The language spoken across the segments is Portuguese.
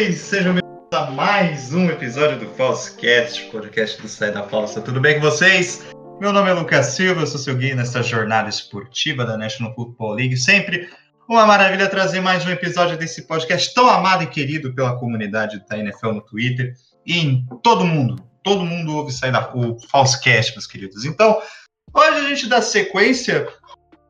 vocês? Sejam bem-vindos a mais um episódio do Falsecast, podcast do Sai da Falsa. Tudo bem com vocês? Meu nome é Lucas Silva, eu sou seu guia nesta jornada esportiva da National Football League. Sempre uma maravilha trazer mais um episódio desse podcast tão amado e querido pela comunidade da NFL no Twitter e em todo mundo. Todo mundo ouve sair da, o Falsecast, meus queridos. Então, hoje a gente dá sequência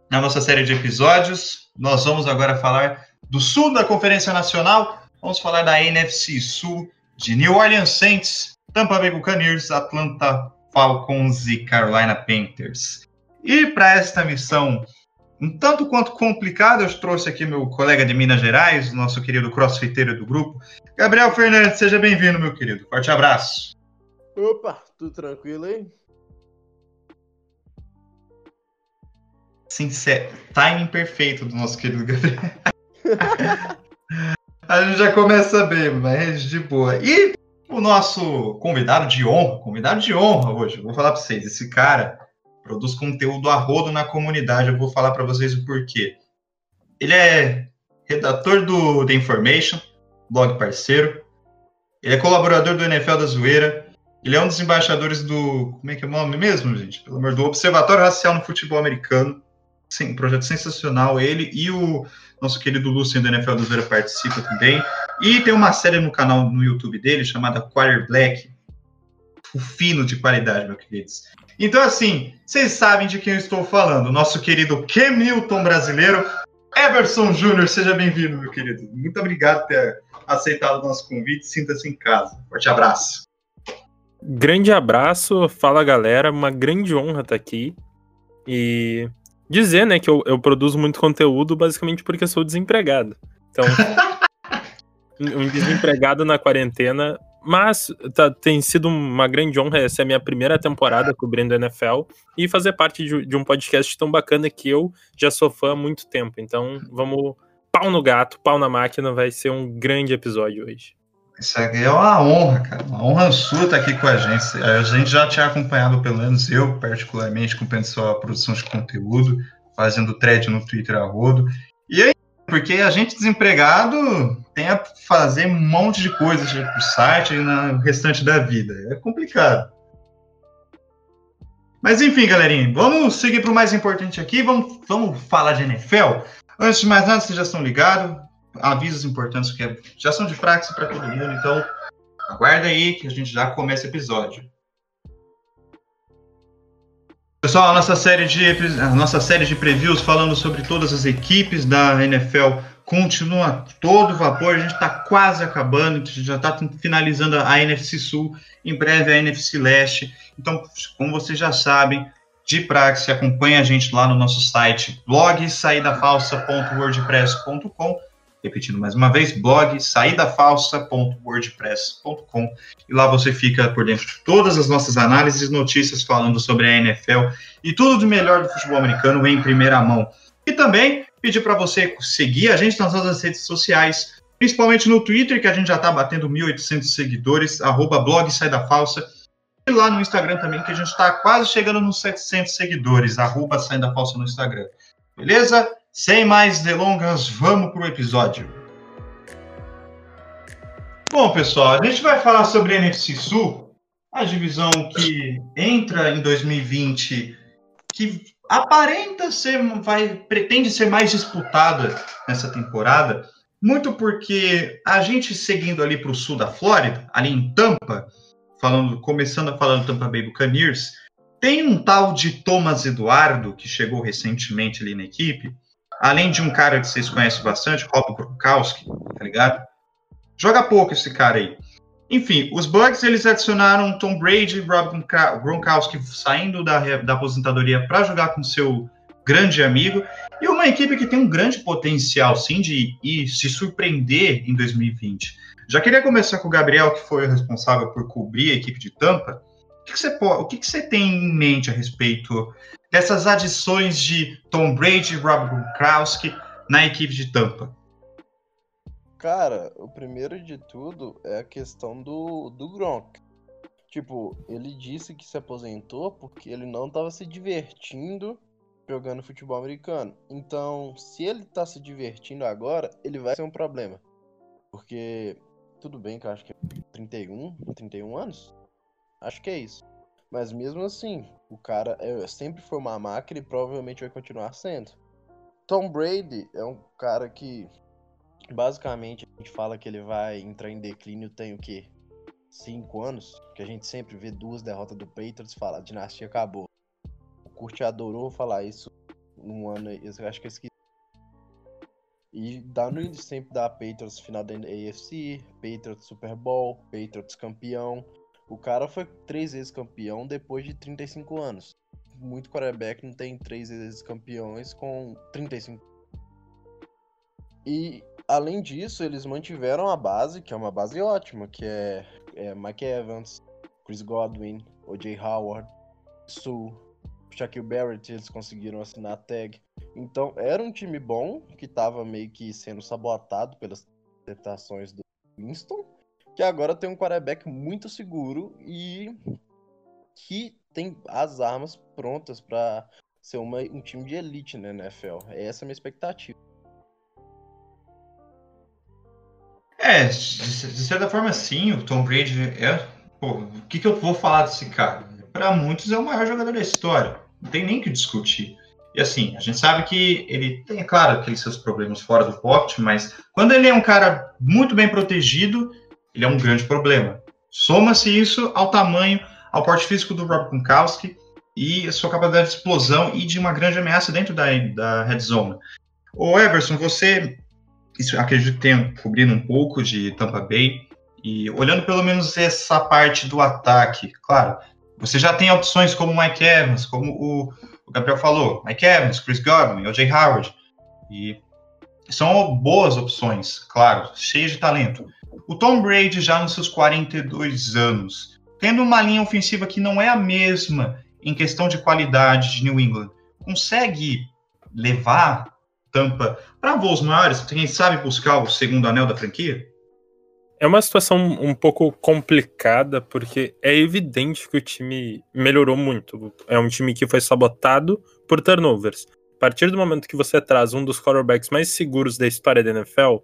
na nossa série de episódios. Nós vamos agora falar do sul da Conferência Nacional. Vamos falar da NFC Sul, de New Orleans Saints, Tampa Bay Buccaneers, Atlanta Falcons e Carolina Panthers. E para esta missão um tanto quanto complicada, eu trouxe aqui meu colega de Minas Gerais, nosso querido crossfiteiro do grupo, Gabriel Fernandes. Seja bem-vindo, meu querido. Forte abraço. Opa, tudo tranquilo aí? Sincero, timing perfeito do nosso querido Gabriel. A gente já começa bem, mas de boa. E o nosso convidado de honra, convidado de honra hoje, vou falar para vocês, esse cara produz conteúdo a rodo na comunidade, eu vou falar para vocês o porquê. Ele é redator do The Information, blog parceiro, ele é colaborador do NFL da Zoeira, ele é um dos embaixadores do, como é que é o nome mesmo, gente? Pelo amor do Observatório Racial no Futebol Americano, Sim, um projeto sensacional. Ele e o nosso querido Lucien do NFL do Zero participa também. E tem uma série no canal no YouTube dele chamada Quarter Black. O fino de qualidade, meus queridos. Então, assim, vocês sabem de quem eu estou falando. Nosso querido Newton brasileiro. Everson Júnior, seja bem-vindo, meu querido. Muito obrigado por ter aceitado o nosso convite. Sinta-se em casa. Forte abraço. Grande abraço, fala galera, uma grande honra estar aqui. E dizer, né, que eu, eu produzo muito conteúdo basicamente porque sou desempregado. Então, um desempregado na quarentena. Mas tá, tem sido uma grande honra essa é a minha primeira temporada cobrindo NFL e fazer parte de, de um podcast tão bacana que eu já sou fã há muito tempo. Então, vamos pau no gato, pau na máquina, vai ser um grande episódio hoje. Isso aqui é uma honra, cara. Uma honra sua estar aqui com a gente. A gente já tinha acompanhado, pelo menos eu, particularmente, acompanhando sua produção de conteúdo, fazendo thread no Twitter a rodo. E aí, porque a gente desempregado tem a fazer um monte de coisas pro site e no restante da vida. É complicado. Mas enfim, galerinha, vamos seguir para o mais importante aqui. Vamos, vamos falar de NFL. Antes de mais nada, vocês já estão ligados avisos importantes que já são de praxe para todo mundo, então aguarda aí que a gente já começa o episódio. Pessoal, a nossa série de a nossa série de previews falando sobre todas as equipes da NFL continua todo vapor. A gente está quase acabando, a gente já está finalizando a NFC Sul, em breve a NFC Leste. Então, como vocês já sabem, de praxe, acompanhe a gente lá no nosso site blog saídafalsa.wordpress.com Repetindo mais uma vez, blog saídafalsa.wordpress.com e lá você fica por dentro de todas as nossas análises notícias falando sobre a NFL e tudo de melhor do futebol americano em primeira mão. E também pedir para você seguir a gente nas nossas redes sociais, principalmente no Twitter, que a gente já está batendo 1.800 seguidores, arroba blog Sai da Falsa, e lá no Instagram também, que a gente está quase chegando nos 700 seguidores, arroba no Instagram. Beleza? Sem mais delongas, vamos para o episódio. Bom, pessoal, a gente vai falar sobre a NFC Sul, a divisão que entra em 2020, que aparenta ser, vai, pretende ser mais disputada nessa temporada, muito porque a gente seguindo ali para o sul da Flórida, ali em Tampa, falando, começando a falar do Tampa Bay Buccaneers, tem um tal de Thomas Eduardo que chegou recentemente ali na equipe, além de um cara que vocês conhecem bastante, Rob Gronkowski, tá ligado? Joga pouco esse cara aí. Enfim, os Bucks eles adicionaram Tom Brady e Rob Gronkowski saindo da, da aposentadoria para jogar com seu grande amigo e uma equipe que tem um grande potencial, sim, de ir se surpreender em 2020. Já queria começar com o Gabriel, que foi o responsável por cobrir a equipe de Tampa. O que, que você, o que, que você tem em mente a respeito dessas adições de Tom Brady e Rob Gronkowski na equipe de Tampa? Cara, o primeiro de tudo é a questão do, do Gronk. Tipo, ele disse que se aposentou porque ele não estava se divertindo jogando futebol americano. Então, se ele está se divertindo agora, ele vai ser um problema. Porque tudo bem que eu acho que é 31, 31 anos. Acho que é isso. Mas mesmo assim, o cara é, sempre foi uma máquina e provavelmente vai continuar sendo. Tom Brady é um cara que basicamente a gente fala que ele vai entrar em declínio tem o quê? Cinco anos? Que a gente sempre vê duas derrotas do Patriots fala, a dinastia acabou. O Kurt adorou falar isso num ano, eu acho que eu esqueci. E dá no sempre da Patriots final da AFC, Patriots Super Bowl, Patriots campeão. O cara foi três vezes campeão depois de 35 anos. Muito quarterback não tem três vezes campeões com 35. E além disso, eles mantiveram a base, que é uma base ótima, que é, é Mike Evans, Chris Godwin, O.J. Howard, Sue, Shaquille Barrett, eles conseguiram assinar a tag. Então, era um time bom, que estava meio que sendo sabotado pelas tentações do Winston, que agora tem um quarterback muito seguro e que tem as armas prontas para ser uma, um time de elite na NFL. Essa é a minha expectativa. É, de, certa forma, sim, o Tom Brady é. Pô, o que, que eu vou falar desse cara? Para muitos é o maior jogador da história. Não tem nem que discutir. E assim, a gente sabe que ele tem, é claro, aqueles seus problemas fora do pocket, mas quando ele é um cara muito bem protegido, ele é um grande problema. Soma-se isso ao tamanho, ao porte físico do Rob Gronkowski e a sua capacidade de explosão e de uma grande ameaça dentro da, da red zone. Ô Everson, você isso, acredito que tenha cobrindo um pouco de Tampa Bay e olhando pelo menos essa parte do ataque, claro, você já tem opções como o Mike Evans, como o, o Gabriel falou, Mike Evans, Chris Godwin, o Jay Howard, e são boas opções, claro, cheias de talento. O Tom Brady já nos seus 42 anos, tendo uma linha ofensiva que não é a mesma em questão de qualidade de New England, consegue levar Tampa para voos maiores? Quem sabe buscar o segundo anel da franquia? É uma situação um pouco complicada, porque é evidente que o time melhorou muito. É um time que foi sabotado por turnovers. A partir do momento que você traz um dos quarterbacks mais seguros da história da NFL,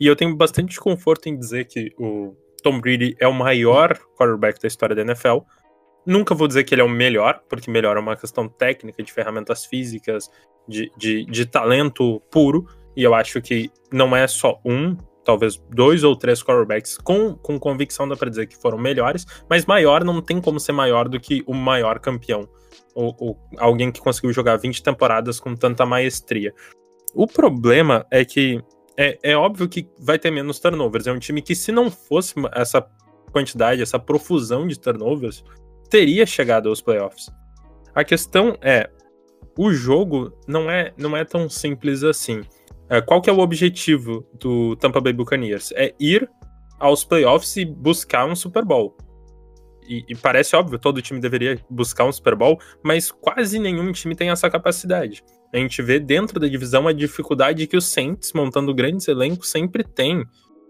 e eu tenho bastante conforto em dizer que o Tom Brady é o maior quarterback da história da NFL, Nunca vou dizer que ele é o melhor, porque melhor é uma questão técnica, de ferramentas físicas, de, de, de talento puro. E eu acho que não é só um, talvez dois ou três quarterbacks com, com convicção dá para dizer que foram melhores, mas maior não tem como ser maior do que o maior campeão. Ou, ou, alguém que conseguiu jogar 20 temporadas com tanta maestria. O problema é que é, é óbvio que vai ter menos turnovers. É um time que, se não fosse essa quantidade, essa profusão de turnovers, teria chegado aos playoffs. A questão é, o jogo não é, não é tão simples assim. É, qual que é o objetivo do Tampa Bay Buccaneers? É ir aos playoffs e buscar um Super Bowl. E, e, parece óbvio, todo time deveria buscar um Super Bowl, mas quase nenhum time tem essa capacidade. A gente vê dentro da divisão a dificuldade que os Saints, montando grandes elencos, sempre tem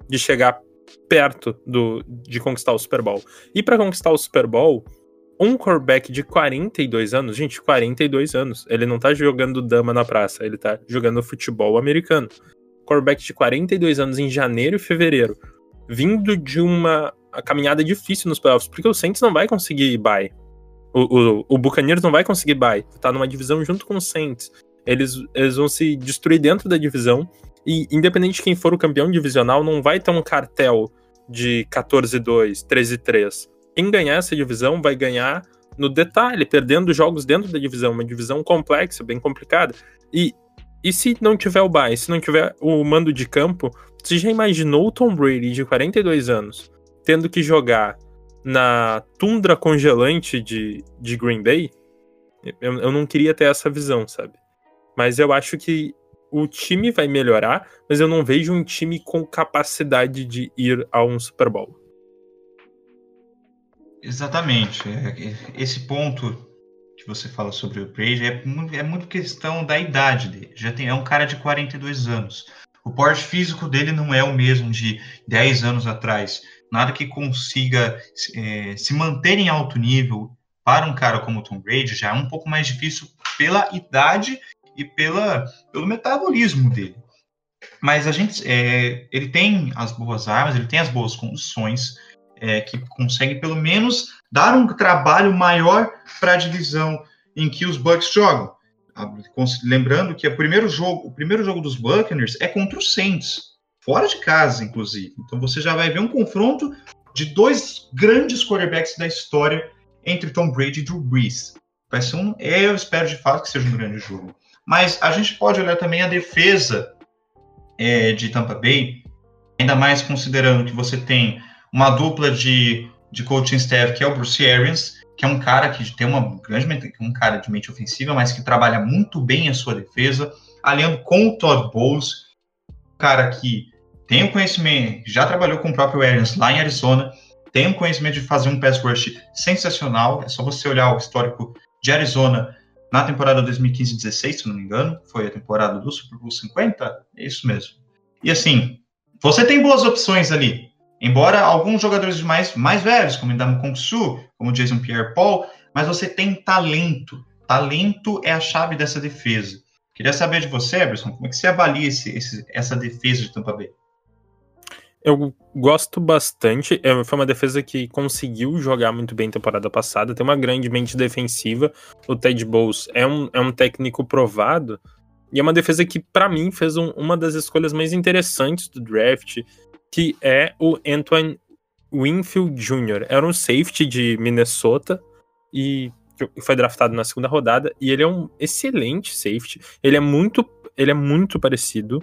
de chegar perto do, de conquistar o Super Bowl. E para conquistar o Super Bowl, um quarterback de 42 anos, gente, 42 anos, ele não tá jogando dama na praça, ele tá jogando futebol americano. Quarterback de 42 anos em janeiro e fevereiro, vindo de uma caminhada difícil nos playoffs, porque o Saints não vai conseguir bye. O, o, o Buccaneers não vai conseguir bye, tá numa divisão junto com o Saints. Eles, eles vão se destruir dentro da divisão, e independente de quem for o campeão divisional, não vai ter um cartel de 14-2, 13-3 quem ganhar essa divisão vai ganhar no detalhe, perdendo jogos dentro da divisão, uma divisão complexa, bem complicada. E, e se não tiver o bye, se não tiver o mando de campo, você já imaginou o Tom Brady de 42 anos tendo que jogar na tundra congelante de, de Green Bay? Eu, eu não queria ter essa visão, sabe? Mas eu acho que o time vai melhorar, mas eu não vejo um time com capacidade de ir a um Super Bowl. Exatamente. É, esse ponto que você fala sobre o Brady é, é muito questão da idade dele. Já tem, é um cara de 42 anos. O porte físico dele não é o mesmo de 10 anos atrás. Nada que consiga é, se manter em alto nível para um cara como o Tom Brady já é um pouco mais difícil pela idade e pela, pelo metabolismo dele. Mas a gente, é, ele tem as boas armas, ele tem as boas condições, é, que consegue pelo menos dar um trabalho maior para a divisão em que os Bucks jogam. Lembrando que o primeiro jogo, o primeiro jogo dos Buccaneers é contra os Saints, fora de casa, inclusive. Então você já vai ver um confronto de dois grandes quarterbacks da história entre Tom Brady e Drew Brees. Vai ser um, eu espero de fato que seja um grande jogo. Mas a gente pode olhar também a defesa é, de Tampa Bay, ainda mais considerando que você tem uma dupla de, de coaching staff que é o Bruce Arians, que é um cara que tem uma grande um cara de mente ofensiva, mas que trabalha muito bem a sua defesa, aliando com o Todd Bowles, um cara que tem o conhecimento, já trabalhou com o próprio Arians lá em Arizona, tem o conhecimento de fazer um pass rush sensacional, é só você olhar o histórico de Arizona na temporada 2015-16, se não me engano, foi a temporada do Super Bowl 50, é isso mesmo. E assim, você tem boas opções ali. Embora alguns jogadores mais, mais velhos, como Indam Kong Su, como Jason Pierre-Paul, mas você tem talento. Talento é a chave dessa defesa. Queria saber de você, Eberson, como é que você avalia esse, esse, essa defesa de Tampa Bay? Eu gosto bastante. É, foi uma defesa que conseguiu jogar muito bem temporada passada. Tem uma grande mente defensiva. O Ted Bowles é um, é um técnico provado. E é uma defesa que, para mim, fez um, uma das escolhas mais interessantes do draft, que é o Antoine Winfield Jr. Era um safety de Minnesota e foi draftado na segunda rodada. E ele é um excelente safety. Ele é muito, ele é muito parecido,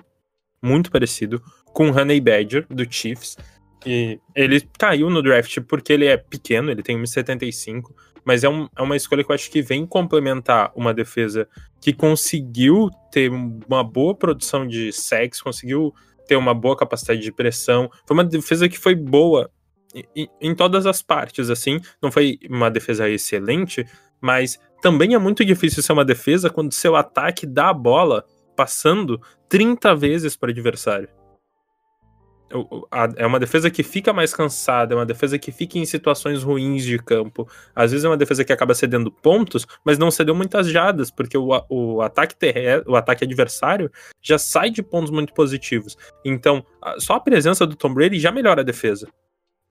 muito parecido com Honey Badger, do Chiefs. E ele caiu no draft porque ele é pequeno, ele tem 1,75, mas é, um, é uma escolha que eu acho que vem complementar uma defesa que conseguiu ter uma boa produção de sacks, conseguiu ter uma boa capacidade de pressão. Foi uma defesa que foi boa em, em todas as partes, assim. Não foi uma defesa excelente, mas também é muito difícil ser uma defesa quando seu ataque dá a bola passando 30 vezes para o adversário é uma defesa que fica mais cansada, é uma defesa que fica em situações ruins de campo. Às vezes é uma defesa que acaba cedendo pontos, mas não cedeu muitas jadas, porque o, o ataque o ataque adversário já sai de pontos muito positivos. Então, só a presença do Tom Brady já melhora a defesa.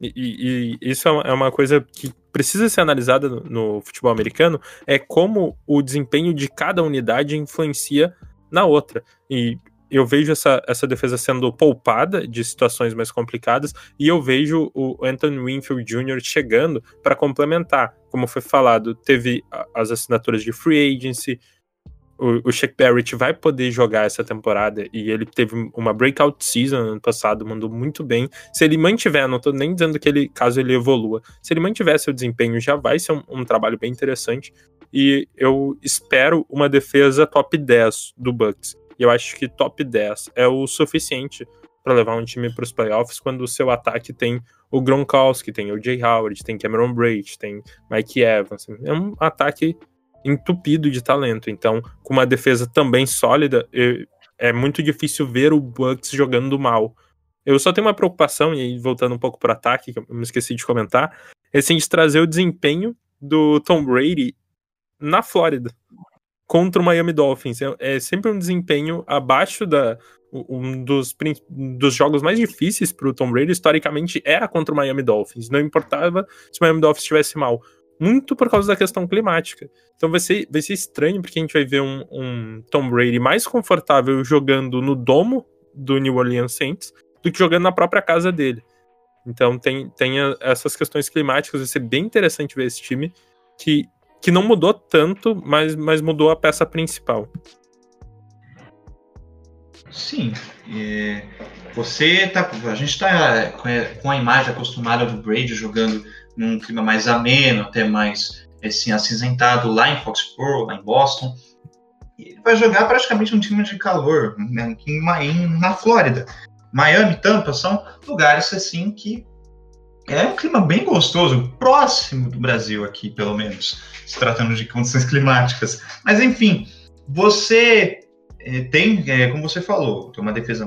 E, e, isso é uma coisa que precisa ser analisada no, no futebol americano, é como o desempenho de cada unidade influencia na outra. E eu vejo essa, essa defesa sendo poupada de situações mais complicadas e eu vejo o Anthony Winfield Jr. chegando para complementar. Como foi falado, teve as assinaturas de free agency, o, o Shaq Barrett vai poder jogar essa temporada e ele teve uma breakout season ano passado, mandou muito bem. Se ele mantiver, não estou nem dizendo que ele, caso ele evolua, se ele mantiver seu desempenho, já vai ser um, um trabalho bem interessante. E eu espero uma defesa top 10 do Bucks. E eu acho que top 10 é o suficiente para levar um time para os playoffs quando o seu ataque tem o Gronkowski, tem o Jay Howard, tem Cameron Braid, tem Mike Evans. É um ataque entupido de talento. Então, com uma defesa também sólida, é muito difícil ver o Bucks jogando mal. Eu só tenho uma preocupação, e aí voltando um pouco para o ataque, que eu me esqueci de comentar, é sim de trazer o desempenho do Tom Brady na Flórida contra o Miami Dolphins. É, é sempre um desempenho abaixo da. Um dos, dos jogos mais difíceis para o Tom Brady, historicamente, era contra o Miami Dolphins. Não importava se o Miami Dolphins estivesse mal. Muito por causa da questão climática. Então vai ser, vai ser estranho, porque a gente vai ver um, um Tom Brady mais confortável jogando no domo do New Orleans Saints do que jogando na própria casa dele. Então tem, tem essas questões climáticas, vai ser bem interessante ver esse time que que não mudou tanto, mas, mas mudou a peça principal. Sim. É, você tá. A gente está com a imagem acostumada do Brady jogando num clima mais ameno, até mais assim, acinzentado lá em Foxborough, lá em Boston. E ele vai jogar praticamente um time de calor né, em, na Flórida. Miami, Tampa são lugares assim que é um clima bem gostoso, próximo do Brasil aqui, pelo menos, se tratando de condições climáticas. Mas enfim, você é, tem, é, como você falou, tem uma defesa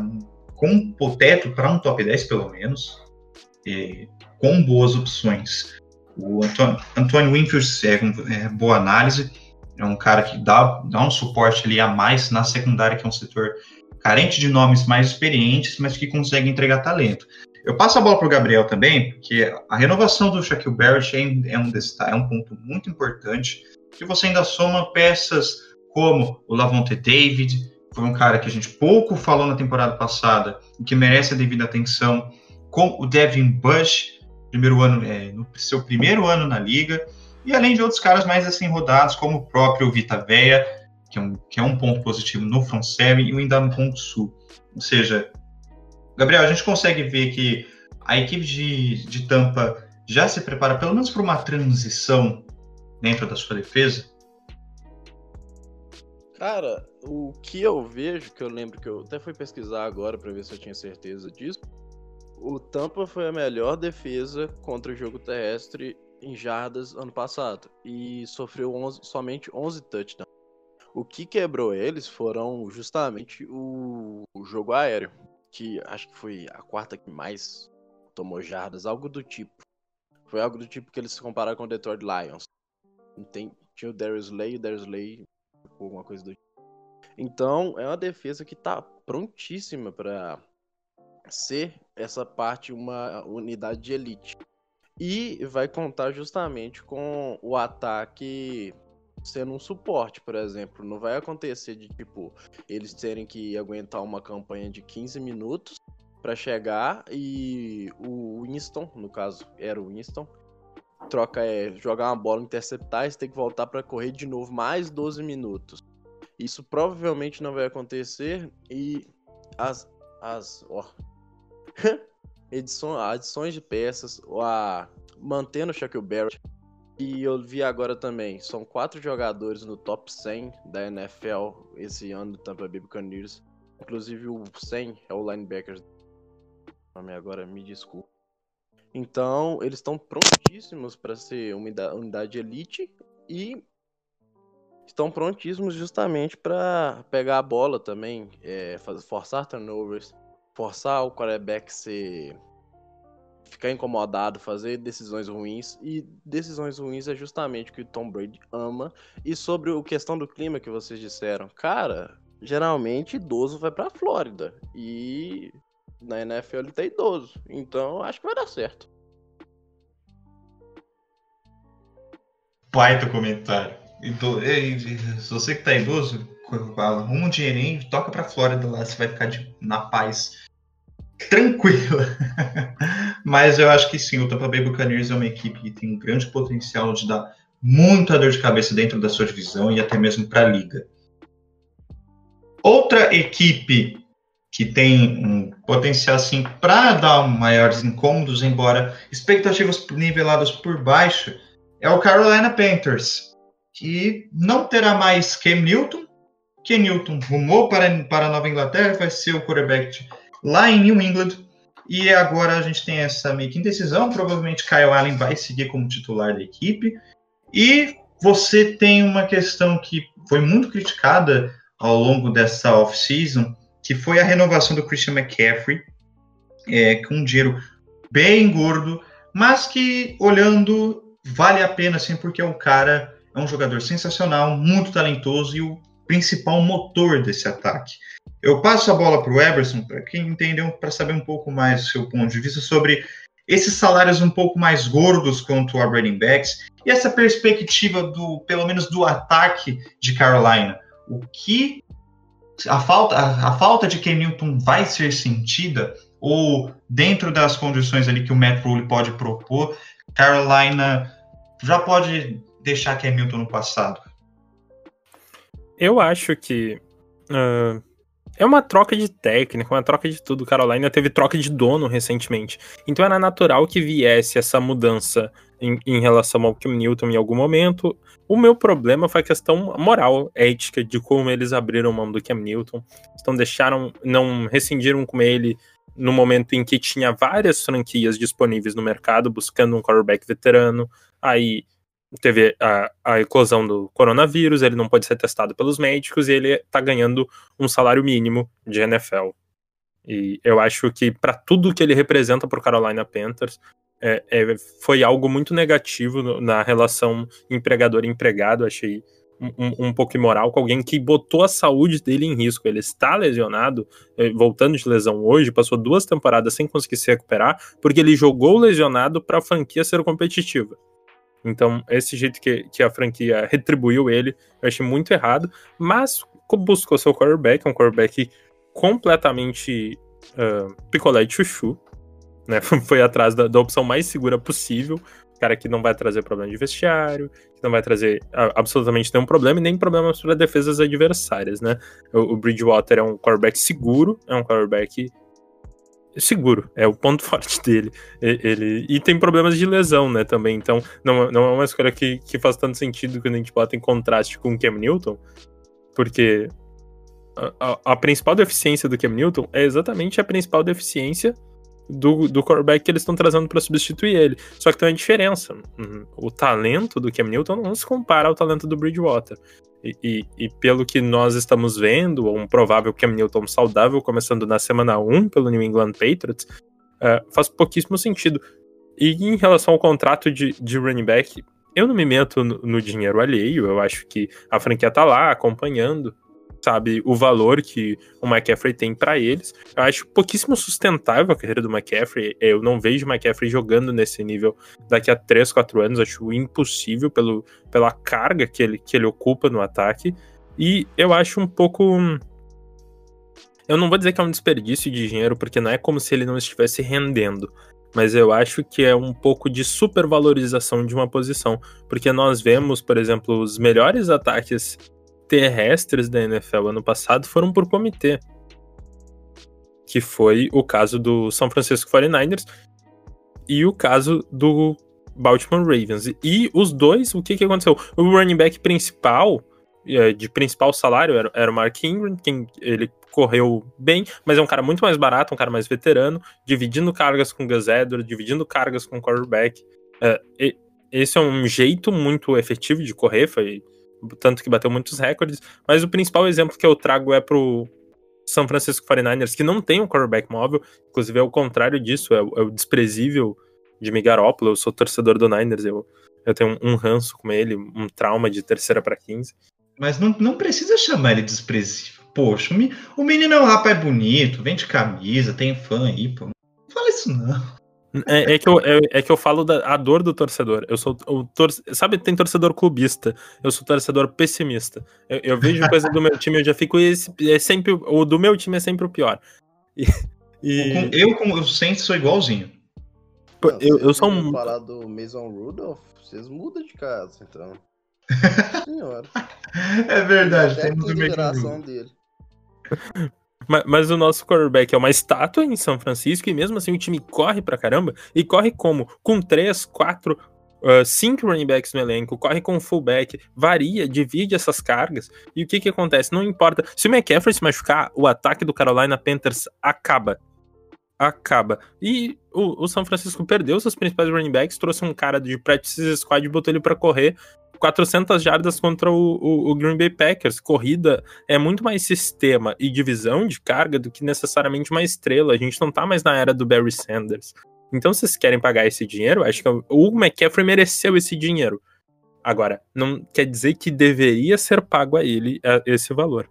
com o teto para um top 10 pelo menos, com boas opções. O Antônio Winfield é, é boa análise, é um cara que dá, dá um suporte ali a mais na secundária, que é um setor carente de nomes mais experientes, mas que consegue entregar talento. Eu passo a bola para o Gabriel também, porque a renovação do Shaquille Barrett é um, é um ponto muito importante, que você ainda soma peças como o Lavonte David, foi um cara que a gente pouco falou na temporada passada e que merece a devida atenção, com o Devin Bush, primeiro ano, é, no seu primeiro ano na liga, e além de outros caras mais assim rodados, como o próprio Vita Veia, que é um, que é um ponto positivo no front seven e ponto sul. Ou seja, Gabriel, a gente consegue ver que a equipe de, de Tampa já se prepara pelo menos para uma transição dentro da sua defesa? Cara, o que eu vejo, que eu lembro que eu até fui pesquisar agora para ver se eu tinha certeza disso, o Tampa foi a melhor defesa contra o jogo terrestre em jardas ano passado e sofreu 11, somente 11 touchdowns. O que quebrou eles foram justamente o, o, jogo aéreo, que acho que foi a quarta que mais tomou jardas, algo do tipo. Foi algo do tipo que eles se compararam com o Detroit Lions. Tem, tinha o Darius Slay o Darius Slay alguma coisa do tipo. Então, é uma defesa que tá prontíssima para ser essa parte uma unidade de elite. E vai contar justamente com o ataque sendo um suporte, por exemplo. Não vai acontecer de tipo eles terem que aguentar uma campanha de 15 minutos para chegar e o Winston, no caso era o Winston, troca é jogar uma bola, interceptar e tem que voltar para correr de novo mais 12 minutos. Isso provavelmente não vai acontecer e as as ó, edições, adições de peças, a mantendo o Shaquille Barrett e eu vi agora também, são quatro jogadores no top 100 da NFL esse ano do Tampa Bay Buccaneers. Inclusive o 100 é o linebacker. Agora me desculpe. Então, eles estão prontíssimos para ser uma unidade elite e estão prontíssimos justamente para pegar a bola também, é, forçar turnovers, forçar o quarterback ser ficar incomodado, fazer decisões ruins. E decisões ruins é justamente o que o Tom Brady ama. E sobre a questão do clima que vocês disseram, cara, geralmente idoso vai pra Flórida. E na NFL ele tá idoso. Então acho que vai dar certo. Baita comentário. Ido... Se você que tá idoso, arruma um dinheirinho, toca pra Flórida lá, você vai ficar de... na paz tranquila. Mas eu acho que sim, o Tampa Bay Buccaneers é uma equipe que tem um grande potencial de dar muita dor de cabeça dentro da sua divisão e até mesmo para a liga. Outra equipe que tem um potencial assim para dar maiores incômodos, embora expectativas niveladas por baixo, é o Carolina Panthers, que não terá mais Cam Newton. Cam Newton rumou para, para a Nova Inglaterra, vai ser o quarterback lá em New England. E agora a gente tem essa meio que indecisão. Provavelmente Kyle Allen vai seguir como titular da equipe. E você tem uma questão que foi muito criticada ao longo dessa off-season, que foi a renovação do Christian McCaffrey, é, com um dinheiro bem gordo, mas que olhando vale a pena sim, porque é um cara, é um jogador sensacional, muito talentoso e o principal motor desse ataque. Eu passo a bola para o Eberson, para quem entendeu, para saber um pouco mais do seu ponto de vista sobre esses salários um pouco mais gordos quanto a running backs e essa perspectiva do, pelo menos do ataque de Carolina. O que a falta, a, a falta de Ken Newton vai ser sentida ou dentro das condições ali que o Matt Rule pode propor, Carolina já pode deixar Ken Newton no passado? Eu acho que uh, é uma troca de técnica, uma troca de tudo. Carolina teve troca de dono recentemente. Então era natural que viesse essa mudança em, em relação ao Kim Newton em algum momento. O meu problema foi a questão moral, ética, de como eles abriram mão do Cam Newton. Então deixaram, não rescindiram com ele no momento em que tinha várias franquias disponíveis no mercado buscando um quarterback veterano. Aí teve a, a eclosão do coronavírus, ele não pode ser testado pelos médicos e ele tá ganhando um salário mínimo de NFL. E eu acho que para tudo que ele representa para Carolina Panthers, é, é, foi algo muito negativo na relação empregador-empregado. Achei um, um, pouco imoral com alguém que botou a saúde dele em risco. Ele está lesionado, eh, voltando de lesão hoje, passou duas temporadas sem conseguir se recuperar, porque ele jogou lesionado para a franquia ser competitiva. Então, esse jeito que, que a franquia retribuiu ele, eu achei muito errado, mas buscou seu quarterback, um quarterback completamente uh, picolé de chuchu, né? Foi atrás da, da opção mais segura possível, cara que não vai trazer problema de vestiário, que não vai trazer absolutamente nenhum problema e nem problemas para defesas adversárias, né? O, o, Bridgewater é um quarterback seguro, é um quarterback seguro, é o ponto forte dele. Ele, e tem problemas de lesão, né, também, então não, não é uma escolha que, que faz tanto sentido quando a gente bota em contraste com o Cam Newton, porque a, a, a principal deficiência do Cam Newton é exatamente a principal deficiência do, do quarterback que eles estão trazendo para substituir ele. Só que tem uma diferença. Uhum. O talento do Cam Newton não se compara ao talento do Bridgewater. E, e, pelo que nós estamos vendo, um provável Cam Newton saudável começando na semana 1 pelo New England Patriots, uh, faz pouquíssimo sentido. E em relação ao contrato de, de running back, eu não me meto no, no dinheiro alheio, eu acho que a franquia tá lá acompanhando, sabe o valor que o McCaffrey tem para eles. Eu acho pouquíssimo sustentável a carreira do McCaffrey. Eu não vejo o McCaffrey jogando nesse nível daqui a 3, 4 anos. Acho impossível pelo, pela carga que ele, que ele ocupa no ataque. E eu acho um pouco. Eu não vou dizer que é um desperdício de dinheiro, porque não é como se ele não estivesse rendendo. Mas eu acho que é um pouco de supervalorização de uma posição. Porque nós vemos, por exemplo, os melhores ataques terrestres da NFL ano passado foram por comitê. Que foi o caso do São Francisco 49ers e o caso do Baltimore Ravens. E os dois, o que, que aconteceu? O running back principal, é, de principal salário, era, era o Mark Ingram, quem ele correu bem, mas é um cara muito mais barato, um cara mais veterano, dividindo cargas com Gus Edwards, dividindo cargas com o quarterback. É, esse é um jeito muito efetivo de correr, foi tanto que bateu muitos recordes, mas o principal exemplo que eu trago é pro São Francisco 49ers, que não tem um quarterback móvel, inclusive é o contrário disso, é o, é o desprezível de Garoppolo, eu sou torcedor do Niners, eu, eu tenho um, um ranço com ele, um trauma de terceira para 15. Mas não, não precisa chamar ele de desprezível. Poxa, o menino é um rapaz bonito, vende camisa, tem fã aí, pô. Não fala isso não. É, é, que eu, é, é, que eu falo da a dor do torcedor. Eu sou o tor Sabe, tem torcedor clubista. Eu sou torcedor pessimista. Eu, eu vejo coisa do meu time, eu já fico. Esse, é sempre, o do meu time é sempre o pior. E, e... Eu, como eu sempre sou igualzinho. Pô, eu, eu sou um. falar do Mason Rudolph, vocês mudam de casa, então. Senhora. É verdade, temos o mesmo. dele. Mas, mas, o nosso quarterback é uma estátua em São Francisco e mesmo assim o time corre pra caramba. E corre como? Com três, quatro, uh, cinco running backs no elenco, corre com fullback, varia, divide essas cargas. E o que que acontece? Não importa. Se o McCaffrey se machucar, o ataque do Carolina Panthers acaba. Acaba. E o, o São Francisco perdeu seus principais running backs, trouxe um cara de practice squad e botou ele para correr 400 jardas contra o, o, o, Green Bay Packers. Corrida é muito mais sistema e divisão de carga do que necessariamente uma estrela. A gente não tá mais na era do Barry Sanders. Então, se vocês querem pagar esse dinheiro, acho que o McCaffrey mereceu esse dinheiro. Agora, não quer dizer que deveria ser pago a ele esse valor.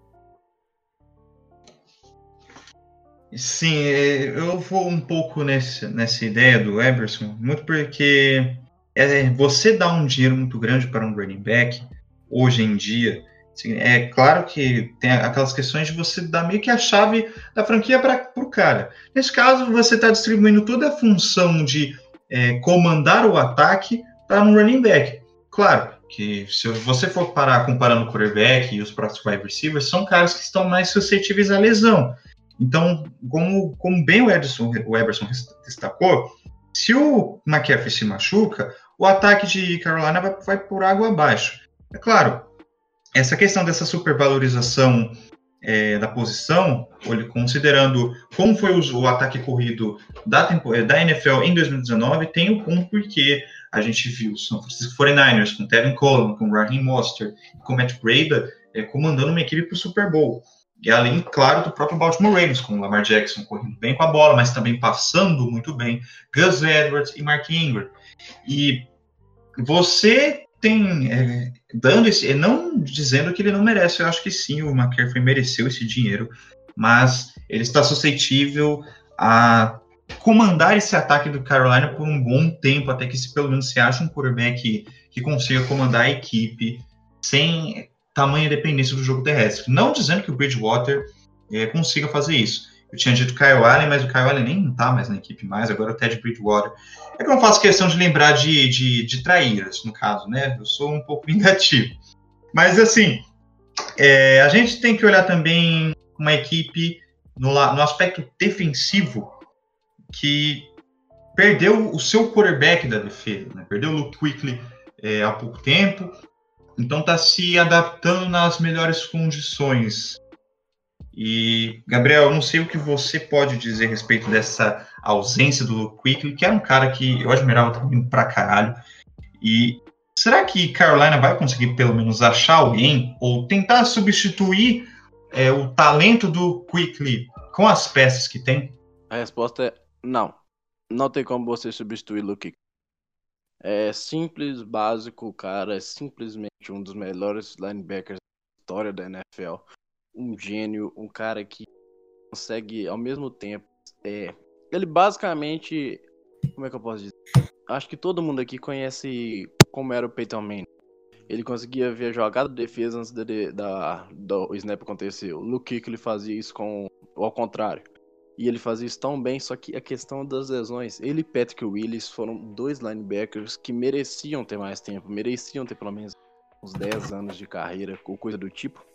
Sim, é, eu vou um pouco nesse, nessa ideia do Everson, muito porque é, você dá um dinheiro muito grande para um running back, hoje em dia, é claro que tem aquelas questões de você dar meio que a chave da franquia para o cara. Nesse caso, você está distribuindo toda a função de é, comandar o ataque para um running back. Claro que se você for parar comparando o quarterback e os próximos wide receivers, são caras que estão mais suscetíveis à lesão. Então, como, como bem o Ederson, o Eberson destacou, se o McCaffrey se machuca, o ataque de Carolina vai, vai por água abaixo. É claro, essa questão dessa supervalorização é, da posição, considerando como foi o, o ataque corrido da, é, da, NFL em 2019, tem o ponto porque a gente viu o São Francisco 49ers com Tevin Coleman, com Raheem Mostert, com Matt Breda é, comandando uma equipe para o Super Bowl. E além, claro, do próprio Baltimore Ravens, com Lamar Jackson correndo bem com a bola, mas também passando muito bem, Gus Edwards e Mark Ingram. E você tem é, dando esse, não dizendo que ele não merece, eu acho que sim, o McCaffrey mereceu esse dinheiro, mas ele está suscetível a comandar esse ataque do Carolina por um bom tempo, até que se pelo menos se ache um quarterback que, que consiga comandar a equipe sem tamanha dependência do jogo terrestre. Não dizendo que o Bridgewater é, consiga fazer isso. Eu tinha dito Kyle Allen, mas o Kyle Allen nem está mais na equipe mais, agora é o Ted Bridgewater. É que eu não faço questão de lembrar de, de, de traíras, no caso, né? Eu sou um pouco vingativo. Mas, assim, é, a gente tem que olhar também uma equipe no, no aspecto defensivo que perdeu o seu quarterback da defesa, né? Perdeu o Luke Quickly é, há pouco tempo, então está se adaptando nas melhores condições. E, Gabriel, eu não sei o que você pode dizer a respeito dessa ausência do Quickly, que era um cara que eu admirava também pra caralho. E será que Carolina vai conseguir pelo menos achar alguém ou tentar substituir é, o talento do Quickly com as peças que tem? A resposta é não. Não tem como você substituir Luke Quickly. É simples, básico, o cara é simplesmente um dos melhores linebackers da história da NFL. Um gênio, um cara que consegue ao mesmo tempo. É, ele basicamente. Como é que eu posso dizer? Acho que todo mundo aqui conhece como era o Peyton Manning. Ele conseguia ver a jogada de defesa antes de, da, do snap acontecer. O Luke que ele fazia isso com ao contrário. E ele fazia isso tão bem, só que a questão das lesões. Ele e Patrick Willis foram dois linebackers que mereciam ter mais tempo, mereciam ter pelo menos uns 10 anos de carreira ou coisa do tipo.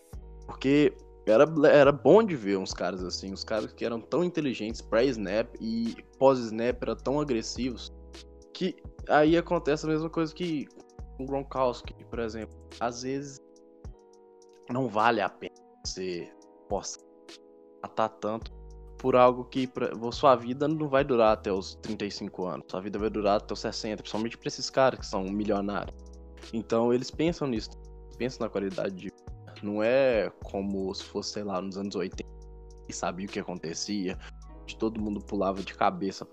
Porque era, era bom de ver uns caras assim, os caras que eram tão inteligentes pré-snap e pós-snap eram tão agressivos que aí acontece a mesma coisa que com o Gronkowski, por exemplo. Às vezes não vale a pena você possa matar tanto por algo que pra, sua vida não vai durar até os 35 anos. Sua vida vai durar até os 60, principalmente para esses caras que são milionários. Então eles pensam nisso, pensam na qualidade de. Não é como se fosse, sei lá, nos anos 80 e sabia o que acontecia, todo mundo pulava de cabeça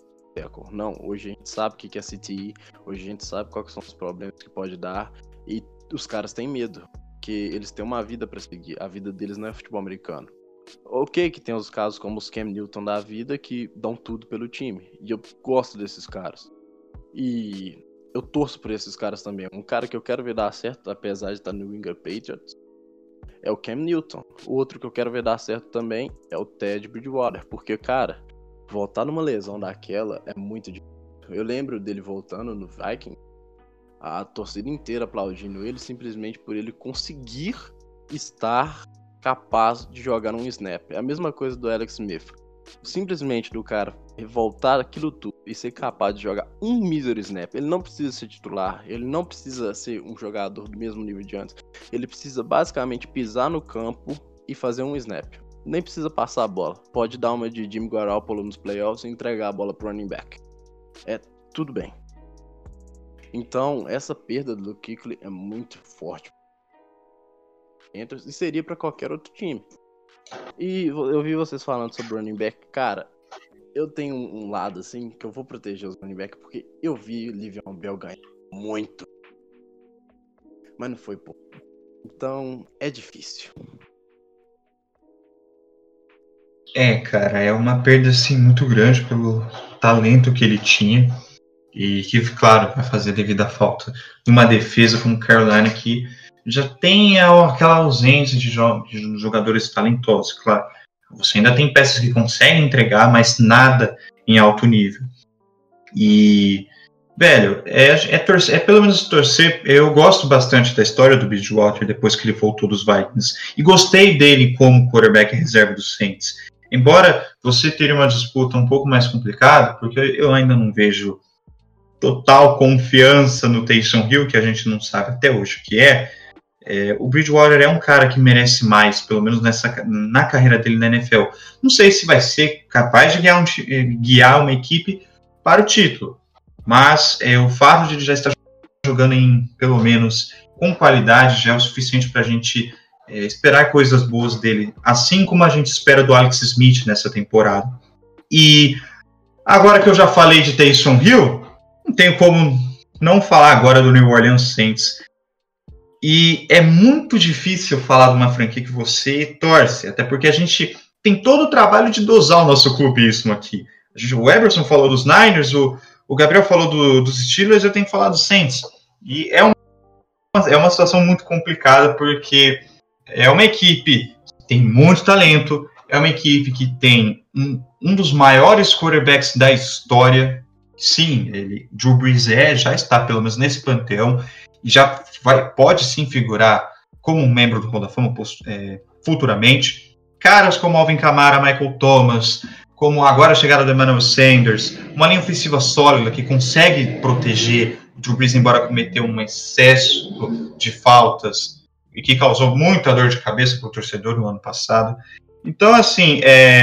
não, hoje a gente sabe o que é CTI, hoje a gente sabe quais são os problemas que pode dar e os caras têm medo, que eles têm uma vida para seguir, a vida deles não é futebol americano. Ok que tem os casos como os Cam Newton da vida que dão tudo pelo time. E eu gosto desses caras. E eu torço por esses caras também. Um cara que eu quero ver dar certo, apesar de estar no New England Patriots, é o Cam Newton. O outro que eu quero ver dar certo também é o Ted Bridgewater. Porque, cara, voltar numa lesão daquela é muito difícil. Eu lembro dele voltando no Viking, a torcida inteira aplaudindo ele simplesmente por ele conseguir estar capaz de jogar um snap. É a mesma coisa do Alex Smith. Simplesmente do cara voltar aquilo tudo e ser capaz de jogar um mísero snap. Ele não precisa ser titular, ele não precisa ser um jogador do mesmo nível de antes. Ele precisa basicamente pisar no campo e fazer um snap. Nem precisa passar a bola. Pode dar uma de Jimmy Garoppolo nos playoffs e entregar a bola pro running back. É tudo bem. Então, essa perda do Kikli é muito forte e seria para qualquer outro time. E eu vi vocês falando sobre running back, cara. Eu tenho um lado assim que eu vou proteger os running back porque eu vi Livion Bell ganhar muito. Mas não foi pouco. Então é difícil. É, cara, é uma perda assim muito grande pelo talento que ele tinha e que, claro, vai fazer devido à falta de uma defesa como Carolina que já tem aquela ausência de, de jogadores talentosos, claro. Você ainda tem peças que conseguem entregar, mas nada em alto nível. E, velho, é, é, torcer, é pelo menos torcer. Eu gosto bastante da história do Bridgewater depois que ele voltou dos Vikings. E gostei dele como quarterback reserva dos Saints. Embora você teria uma disputa um pouco mais complicada, porque eu ainda não vejo total confiança no Taysom Hill, que a gente não sabe até hoje o que é. É, o Bridgewater é um cara que merece mais, pelo menos nessa, na carreira dele na NFL. Não sei se vai ser capaz de guiar, um, eh, guiar uma equipe para o título, mas é, o fato de ele já estar jogando em, pelo menos, com qualidade já é o suficiente para a gente é, esperar coisas boas dele, assim como a gente espera do Alex Smith nessa temporada. E agora que eu já falei de Taysom Hill, não tenho como não falar agora do New Orleans Saints E é muito difícil falar de uma franquia que você torce, até porque a gente tem todo o trabalho de dosar o nosso clubismo aqui. O Everson falou dos Niners, o, o Gabriel falou do, dos Steelers, eu tenho que falar dos Saints. E é uma, é uma situação muito complicada, porque é uma equipe que tem muito talento, é uma equipe que tem um, um dos maiores quarterbacks da história. Sim, ele, Drew Brees é, já está pelo menos nesse panteão, e já vai, pode sim figurar como um membro do Hall da Fama é, futuramente. Caras como Alvin Kamara, Michael Thomas, como agora a chegada do Emmanuel Sanders, uma linha ofensiva sólida que consegue proteger o Drew Brees, embora cometeu um excesso de faltas e que causou muita dor de cabeça para o torcedor no ano passado. Então, assim, é,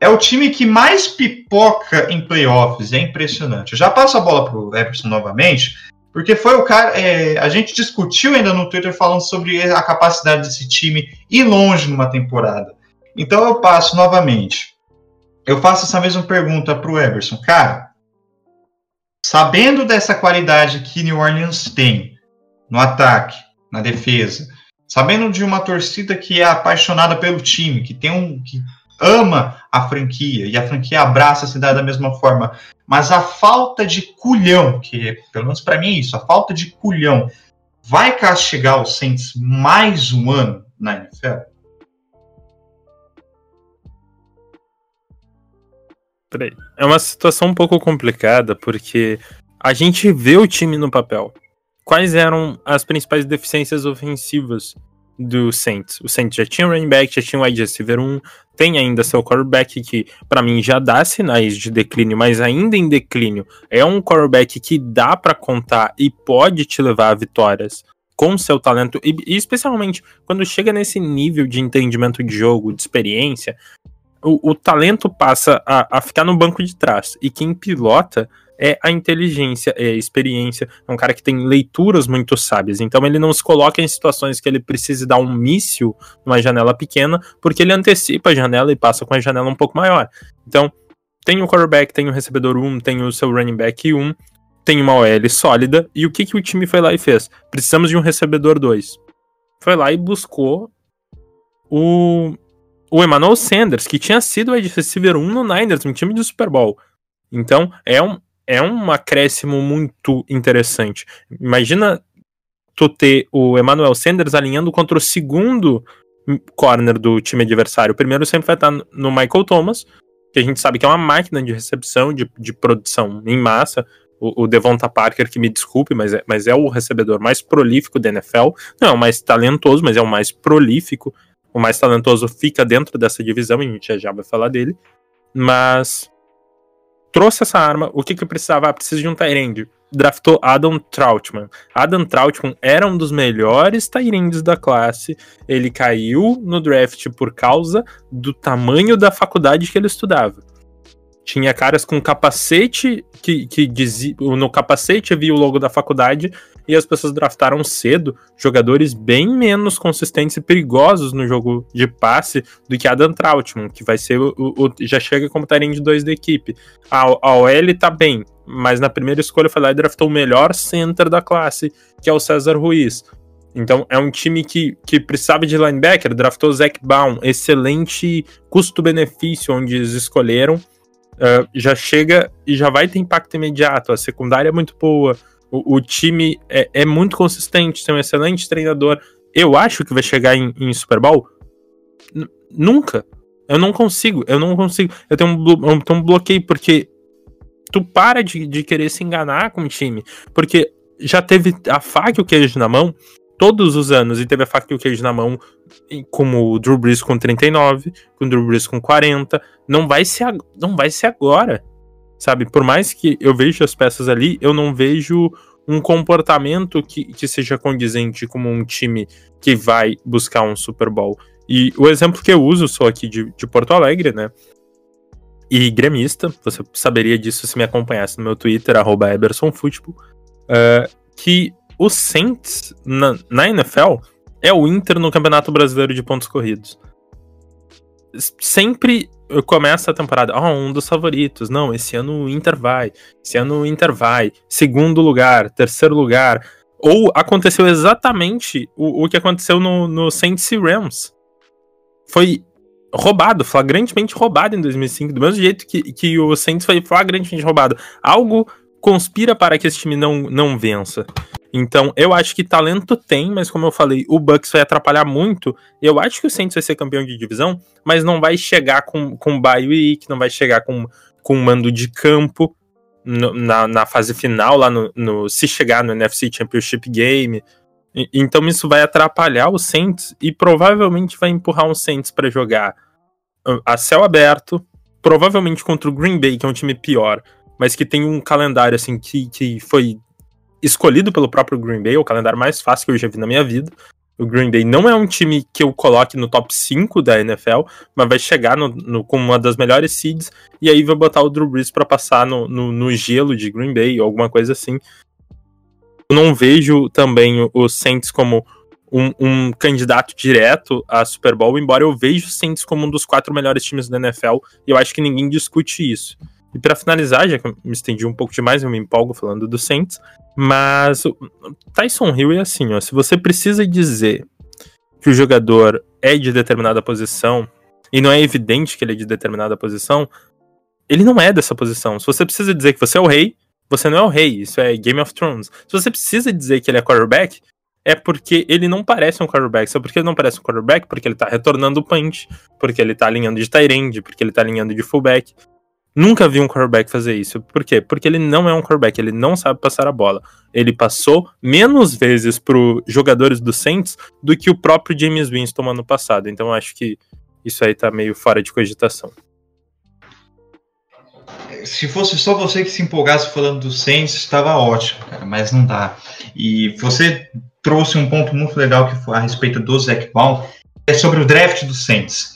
é o time que mais pipoca em playoffs, é impressionante. Eu já passo a bola para o Everson novamente, porque foi o cara. É, a gente discutiu ainda no Twitter falando sobre a capacidade desse time ir longe numa temporada. Então eu passo novamente. Eu faço essa mesma pergunta para o Everson. Cara, sabendo dessa qualidade que New Orleans tem no ataque, na defesa, sabendo de uma torcida que é apaixonada pelo time, que tem um. Que ama a franquia e a franquia abraça a cidade da mesma forma, mas a falta de culhão, que pelo menos para mim é isso, a falta de culhão vai castigar o Saints mais um ano na NFL? Peraí. É uma situação um pouco complicada, porque a gente vê o time no papel. Quais eram as principais deficiências ofensivas do Saints. O Saints já tinha running back, já tinha um wide receiver 1, tem ainda seu quarterback que para mim já dá sinais de declínio, mas ainda em declínio. É um quarterback que dá para contar e pode te levar a vitórias com seu talento e, e, especialmente quando chega nesse nível de entendimento de jogo, de experiência, o, o talento passa a, a ficar no banco de trás e quem pilota é a inteligência, é a experiência, é um cara que tem leituras muito sábias. Então ele não se coloca em situações que ele precise dar um míssil numa janela pequena, porque ele antecipa a janela e passa com a janela um pouco maior. Então, tem o quarterback, tem o recebedor 1, tem o seu running back 1, tem uma OL sólida, e o que, que o time foi lá e fez? Precisamos de um recebedor 2. Foi lá e buscou o, o Emmanuel Sanders, que tinha sido o receiver 1 no Niners, um time de Super Bowl. Então, é um, é um acréscimo muito interessante. Imagina tu ter o Emmanuel Sanders alinhando contra o segundo corner do time adversário. O primeiro sempre vai estar no Michael Thomas, que a gente sabe que é uma máquina de recepção, de, de produção em massa. O, o Devonta Parker, que me desculpe, mas é, mas é o recebedor mais prolífico da NFL. Não é o mais talentoso, mas é o mais prolífico. O mais talentoso fica dentro dessa divisão, a gente já vai falar dele. Mas trouxe essa arma, o que que precisava? Ah, precisa de um Tyrande. Draftou Adam Troutman. Adam Troutman era um dos melhores Tyrands da classe. Ele caiu no draft por causa do tamanho da faculdade que ele estudava. Tinha caras com capacete que, que dizia. No capacete havia o logo da faculdade e as pessoas draftaram cedo jogadores bem menos consistentes e perigosos no jogo de passe do que Adam Trautmann, que vai ser o, o já chega como de 2 da equipe. A, a OL tá bem, mas na primeira escolha foi lá e draftou o melhor center da classe, que é o César Ruiz. Então é um time que, que precisava de linebacker, draftou o Zach Baum, excelente custo-benefício onde eles escolheram. Uh, já chega e já vai ter impacto imediato. A secundária é muito boa, o, o time é, é, muito consistente, tem um excelente treinador. Eu acho que vai chegar em, em Super Bowl? N nunca. Eu não consigo, eu não consigo. Eu tenho um, eu tenho um bloqueio, porque tu para de, de querer se enganar com o time. Porque já teve a faca e o queijo na mão todos os anos e teve a faca e o queijo na mão, como o Drew Brees com 39, com o Drew Brees com 40. Não vai ser, não vai ser agora sabe? Por mais que eu veja as peças ali, eu não vejo um comportamento que, que seja condizente como um time que vai buscar um Super Bowl. E o exemplo que eu uso, sou aqui de, de Porto Alegre, né? E gremista, você saberia disso se me acompanhasse no meu Twitter, arroba EbersonFootball, uh, que o Saints na, na NFL é o Inter no Campeonato Brasileiro de Pontos Corridos. Sempre começa a temporada, ó, oh, um dos favoritos. Não, esse ano o Inter vai. Esse ano o Inter vai. Segundo lugar, terceiro lugar. Ou aconteceu exatamente o, o que aconteceu no, no Saints e Rams. Foi roubado, flagrantemente roubado em 2005, do mesmo jeito que, que o Saints foi flagrantemente roubado. Algo conspira para que esse time não, não vença. Então, eu acho que talento tem, mas como eu falei, o Bucks vai atrapalhar muito. Eu acho que o Saints vai ser campeão de divisão, mas não vai chegar com, com bye week, não vai chegar com, com mando de campo no, na, na fase final, lá no, no, se chegar no NFC Championship Game. E, então, isso vai atrapalhar o Saints e provavelmente vai empurrar um Saints para jogar a céu aberto, provavelmente contra o Green Bay, que é um time pior, mas que tem um calendário assim que, que foi escolhido pelo próprio Green Bay, o calendário mais fácil que eu já vi na minha vida. O Green Bay não é um time que eu coloque no top 5 da NFL, mas vai chegar no, no, como uma das melhores seeds, e aí vai botar o Drew Brees para passar no, no, gelo de Green Bay, ou alguma coisa assim. Eu não vejo também o Saints como um, um, candidato direto a Super Bowl, embora eu veja o Saints como um dos quatro melhores times da NFL, e eu acho que ninguém discute isso. E para finalizar, já que eu me estendi um pouco demais, eu me empolgo falando do Saints, mas o Tyson Hill é assim, ó, se você precisa dizer que o jogador é de determinada posição e não é evidente que ele é de determinada posição, ele não é dessa posição. Se você precisa dizer que você é o rei, você não é o rei. Isso é Game of Thrones. Se você precisa dizer que ele é quarterback, é porque ele não parece um quarterback. Só porque ele não parece um quarterback, porque ele tá retornando o punch, porque ele tá alinhando de tight end, porque ele tá alinhando de fullback. Nunca vi um quarterback fazer isso. Por quê? Porque ele não é um quarterback, ele não sabe passar a bola. Ele passou menos vezes para jogadores do Saints do que o próprio James Winston ano passado. Então acho que isso aí tá meio fora de cogitação. Se fosse só você que se empolgasse falando do Saints, estava ótimo, cara, mas não dá. E você trouxe um ponto muito legal que foi a respeito do Zach Baum, é sobre o draft do Saints.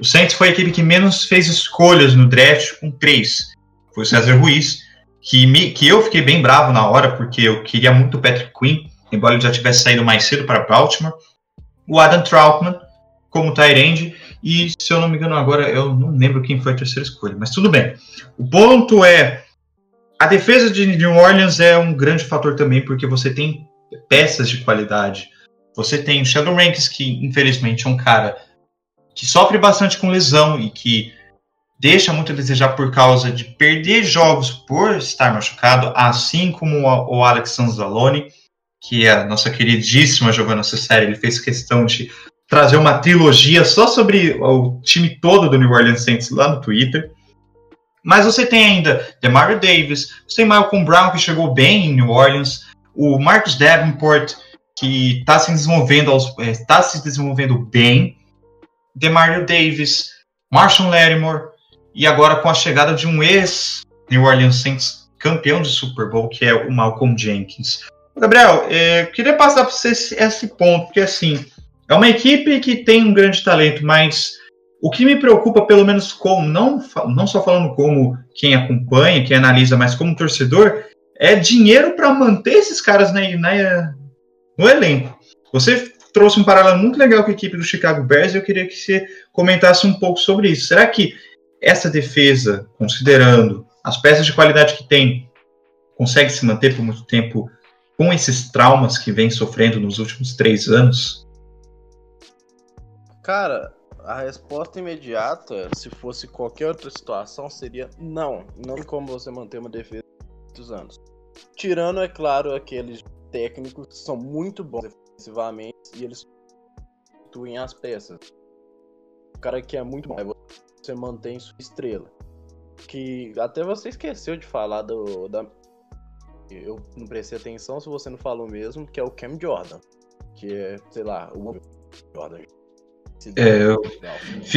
O Saints foi a equipe que menos fez escolhas no draft, com três. Foi o César Ruiz, que, me, que eu fiquei bem bravo na hora, porque eu queria muito o Patrick Quinn, embora ele já tivesse saído mais cedo para Baltimore. O Adam Troutman, como Tyrande, e se eu não me engano agora, eu não lembro quem foi a terceira escolha, mas tudo bem. O ponto é, a defesa de New Orleans é um grande fator também, porque você tem peças de qualidade. Você tem o Sheldon Rankins, que infelizmente é um cara que sofre bastante com lesão e que deixa muito a desejar por causa de perder jogos por estar machucado, assim como o Alex Sanzalone, que é a nossa queridíssima Giovanna Cessari, ele fez questão de trazer uma trilogia só sobre o time todo do New Orleans Saints lá no Twitter. Mas você tem ainda Demario Davis, você tem Malcolm Brown, que chegou bem em New Orleans, o Marcus Davenport, que está se está é, se desenvolvendo bem, Demario Davis, Marshall Lattimore e agora com a chegada de um ex New Orleans Saints campeão de Super Bowl, que é o Malcolm Jenkins. Gabriel, é, queria passar para você esse, esse ponto, porque assim, é uma equipe que tem um grande talento, mas o que me preocupa, pelo menos como, não, não só falando como quem acompanha, quem analisa, mas como torcedor, é dinheiro para manter esses caras na, na, no elenco. Você trouxe um paralelo muito legal com a equipe do Chicago Bears e eu queria que você comentasse um pouco sobre isso. Será que essa defesa, considerando as peças de qualidade que tem, consegue se manter por muito tempo com esses traumas que vem sofrendo nos últimos três anos? Cara, a resposta imediata, se fosse qualquer outra situação, seria não. Não como você manter uma defesa por muitos anos. Tirando, é claro, aqueles técnicos que são muito bons defensivamente e eles substituem as peças. O cara que é muito bom, você mantém sua estrela. Que até você esqueceu de falar do. Da... Eu não prestei atenção se você não falou mesmo, que é o Cam Jordan. Que é, sei lá, o Jordan. É, eu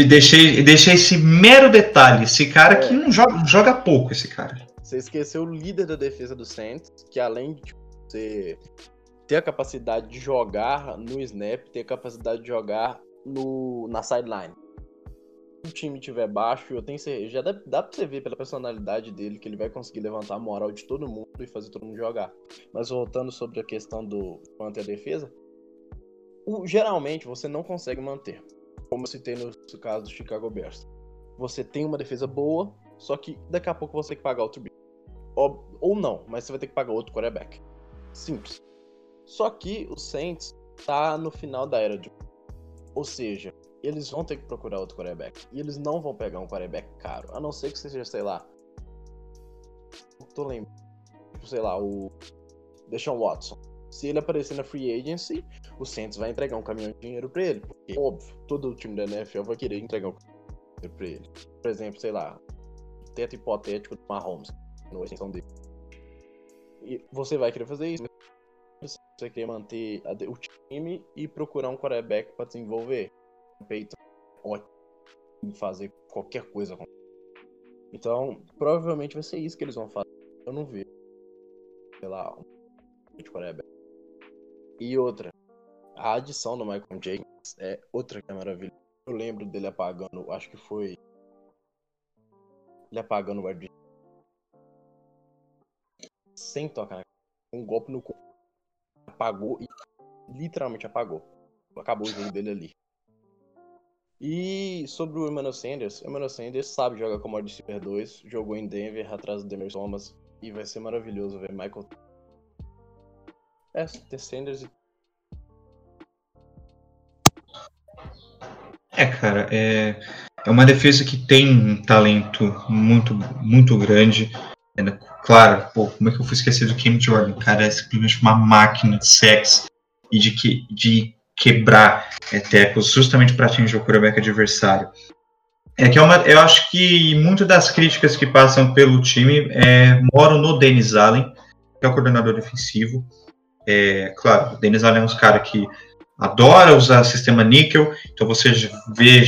deixei, deixei esse mero detalhe. Esse cara é. que não joga, joga pouco, esse cara. Você esqueceu o líder da defesa do Saints, que além de ser ter a capacidade de jogar no snap, ter a capacidade de jogar no, na sideline. Se o time tiver baixo, eu tenho certeza, já dá, dá pra você ver pela personalidade dele que ele vai conseguir levantar a moral de todo mundo e fazer todo mundo jogar. Mas voltando sobre a questão do manter a defesa, o, geralmente você não consegue manter, como eu citei no caso do Chicago Bears. Você tem uma defesa boa, só que daqui a pouco você tem que pagar outro bicho. Ou, ou não, mas você vai ter que pagar outro quarterback. Simples. Só que o Saints tá no final da era de. Ou seja, eles vão ter que procurar outro quarterback. E eles não vão pegar um quarterback caro. A não ser que seja, sei lá. Tô lembrando. Tipo, sei lá, o. Deshaun Watson. Se ele aparecer na free agency, o Saints vai entregar um caminhão de dinheiro pra ele. Porque, óbvio, todo o time da NFL vai querer entregar um caminhão de dinheiro pra ele. Por exemplo, sei lá, teto hipotético do Mahomes, no extensão dele. E você vai querer fazer isso. Você quer manter o time e procurar um quarterback para desenvolver. Peyton ótimo fazer qualquer coisa com Então, provavelmente vai ser isso que eles vão fazer. Eu não vejo. Sei lá, um quarterback. E outra, a adição do Michael Jenkins é outra que é maravilhosa. Eu lembro dele apagando, acho que foi. Ele apagando o guarda sem tocar na um golpe no corpo. Apagou e literalmente apagou. Acabou o jogo dele ali. E sobre o Emmanuel Sanders, Emmanuel Sanders sabe jogar como wide receiver 2, jogou em Denver atrás do Demer Thomas e vai ser maravilhoso ver Michael. É, ter Sanders e É, cara, é, é uma defesa que tem um talento muito, muito grande. Claro, pô, como é que eu fui esquecer do Cam Jordan? Cara, é simplesmente uma máquina de sexo e de, que, de quebrar é, tecos justamente para atingir o quarterback adversário. É que é uma, eu acho que muitas das críticas que passam pelo time é, moram no Dennis Allen, que é o coordenador defensivo. É, claro, o Dennis Allen é um cara que adora usar sistema níquel, então você vê,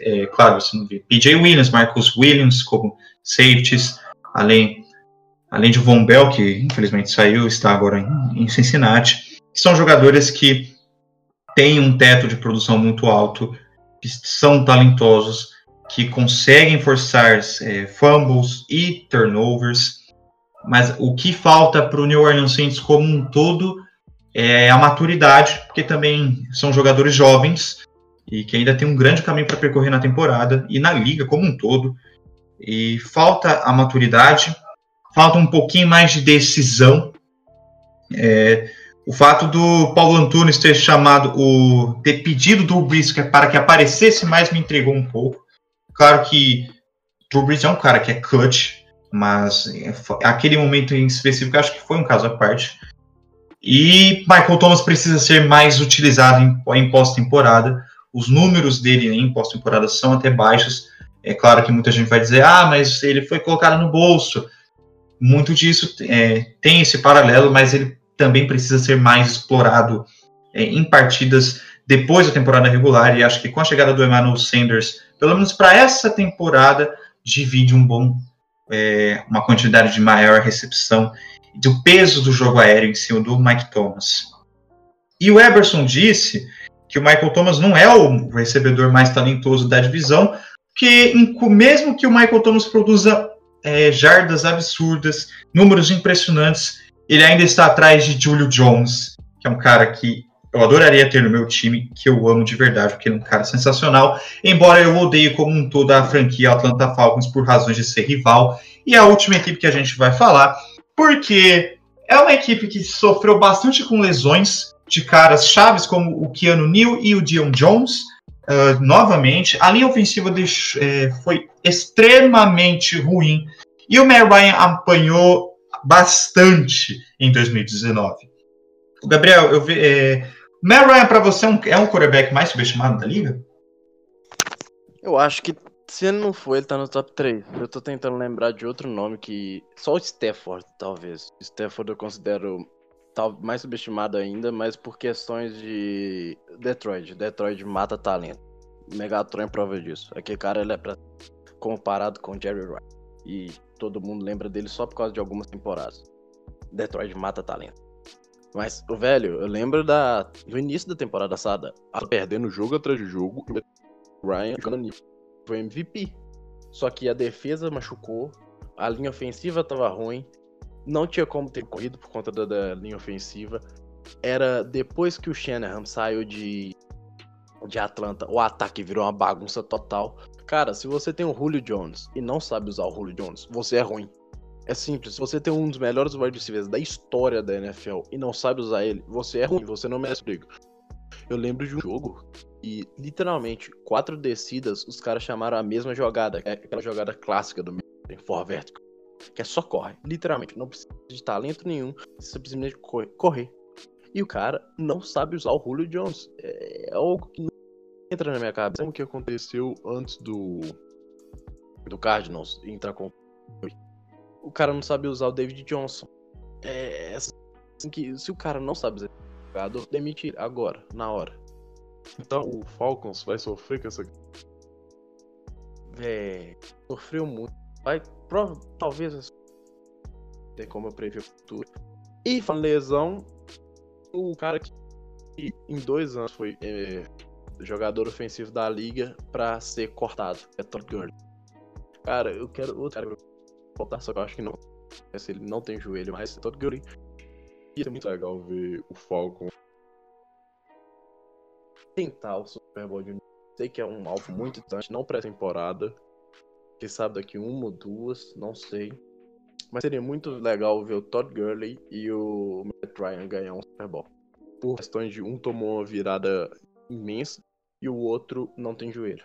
é, claro, você não vê PJ Williams, Marcus Williams como safeties, além, além de Von Bell, que infelizmente saiu, está agora em, em Cincinnati, são jogadores que têm um teto de produção muito alto, que são talentosos, que conseguem forçar é, fumbles e turnovers, mas o que falta para o New Orleans Saints como um todo é a maturidade, porque também são jogadores jovens e que ainda tem um grande caminho para percorrer na temporada e na liga como um todo. E falta a maturidade, falta um pouquinho mais de decisão. É, o fato do Paulo Antunes ter chamado o ter pedido do Brees para que aparecesse mais me entregou um pouco. Claro que o é um cara que é clutch, mas é, aquele momento em específico acho que foi um caso à parte. E Michael Thomas precisa ser mais utilizado em, em pós-temporada. Os números dele em pós-temporada são até baixos. É claro que muita gente vai dizer, ah, mas ele foi colocado no bolso. Muito disso é, tem esse paralelo, mas ele também precisa ser mais explorado é, em partidas depois da temporada regular. E acho que com a chegada do Emmanuel Sanders, pelo menos para essa temporada, divide um bom, é, uma quantidade de maior recepção do peso do jogo aéreo em cima do Mike Thomas. E o Eberson disse que o Michael Thomas não é o recebedor mais talentoso da divisão, que mesmo que o Michael Thomas produza é, jardas absurdas, números impressionantes, ele ainda está atrás de Julio Jones, que é um cara que eu adoraria ter no meu time, que eu amo de verdade, porque ele é um cara sensacional, embora eu odeie como um todo a franquia Atlanta Falcons por razões de ser rival. E a última equipe que a gente vai falar porque é uma equipe que sofreu bastante com lesões de caras chaves como o Keanu Neal e o Dion Jones. Uh, novamente, a linha ofensiva é, foi extremamente ruim e o Matt Ryan apanhou bastante em 2019. Gabriel, eu ve, é, Matt Ryan para você é um, é um quarterback mais subestimado da liga? Eu acho que se ele não for, ele tá no top 3. Eu tô tentando lembrar de outro nome que. Só o Stafford, talvez. Stafford eu considero mais subestimado ainda, mas por questões de Detroit. Detroit mata talento. Megatron é prova disso. Aquele cara ele é pra... comparado com Jerry Rice. E todo mundo lembra dele só por causa de algumas temporadas. Detroit mata talento. Mas, o velho, eu lembro da do início da temporada passada, perdendo jogo atrás de jogo, Ryan jogando foi MVP. Só que a defesa machucou, a linha ofensiva tava ruim, não tinha como ter corrido por conta da, da linha ofensiva. Era depois que o Shanahan saiu de, de Atlanta, o ataque virou uma bagunça total. Cara, se você tem o Julio Jones e não sabe usar o Julio Jones, você é ruim. É simples. Se você tem um dos melhores wide receivers da história da NFL e não sabe usar ele, você é ruim, você não merece briga. Eu lembro de um jogo e, literalmente, quatro descidas, os caras chamaram a mesma jogada, é aquela jogada clássica do for vertical, que é só corre, literalmente, não precisa de talento nenhum, você simplesmente correr. E o cara não sabe usar o Julio Jones. É algo que não entra na minha cabeça. Como que aconteceu antes do do Cardinals entrar com o cara não sabe usar o David Johnson. É assim que se o cara não sabe usar o jogador, demite agora, na hora. Então o Falcons vai sofrer com essa. É, sofreu muito. Vai, talvez. Tem como eu prever o futuro. E falando lesão, o cara que em dois anos foi é, jogador ofensivo da liga pra ser cortado. É Todd Gurley. Cara, eu quero outro cara voltar, só que eu acho que não. Se ele não tem joelho, mas é Todd Gurley. E é muito legal ver o Falcon tentar o Super Bowl de Sei que é um alvo muito distante, não pré-temporada. Quem sabe daqui uma ou duas, não sei. Mas seria muito legal ver o Todd Gurley e o Matt Ryan ganhar um Super Bowl. Por questões de um tomou uma virada imensa e o outro não tem joelho.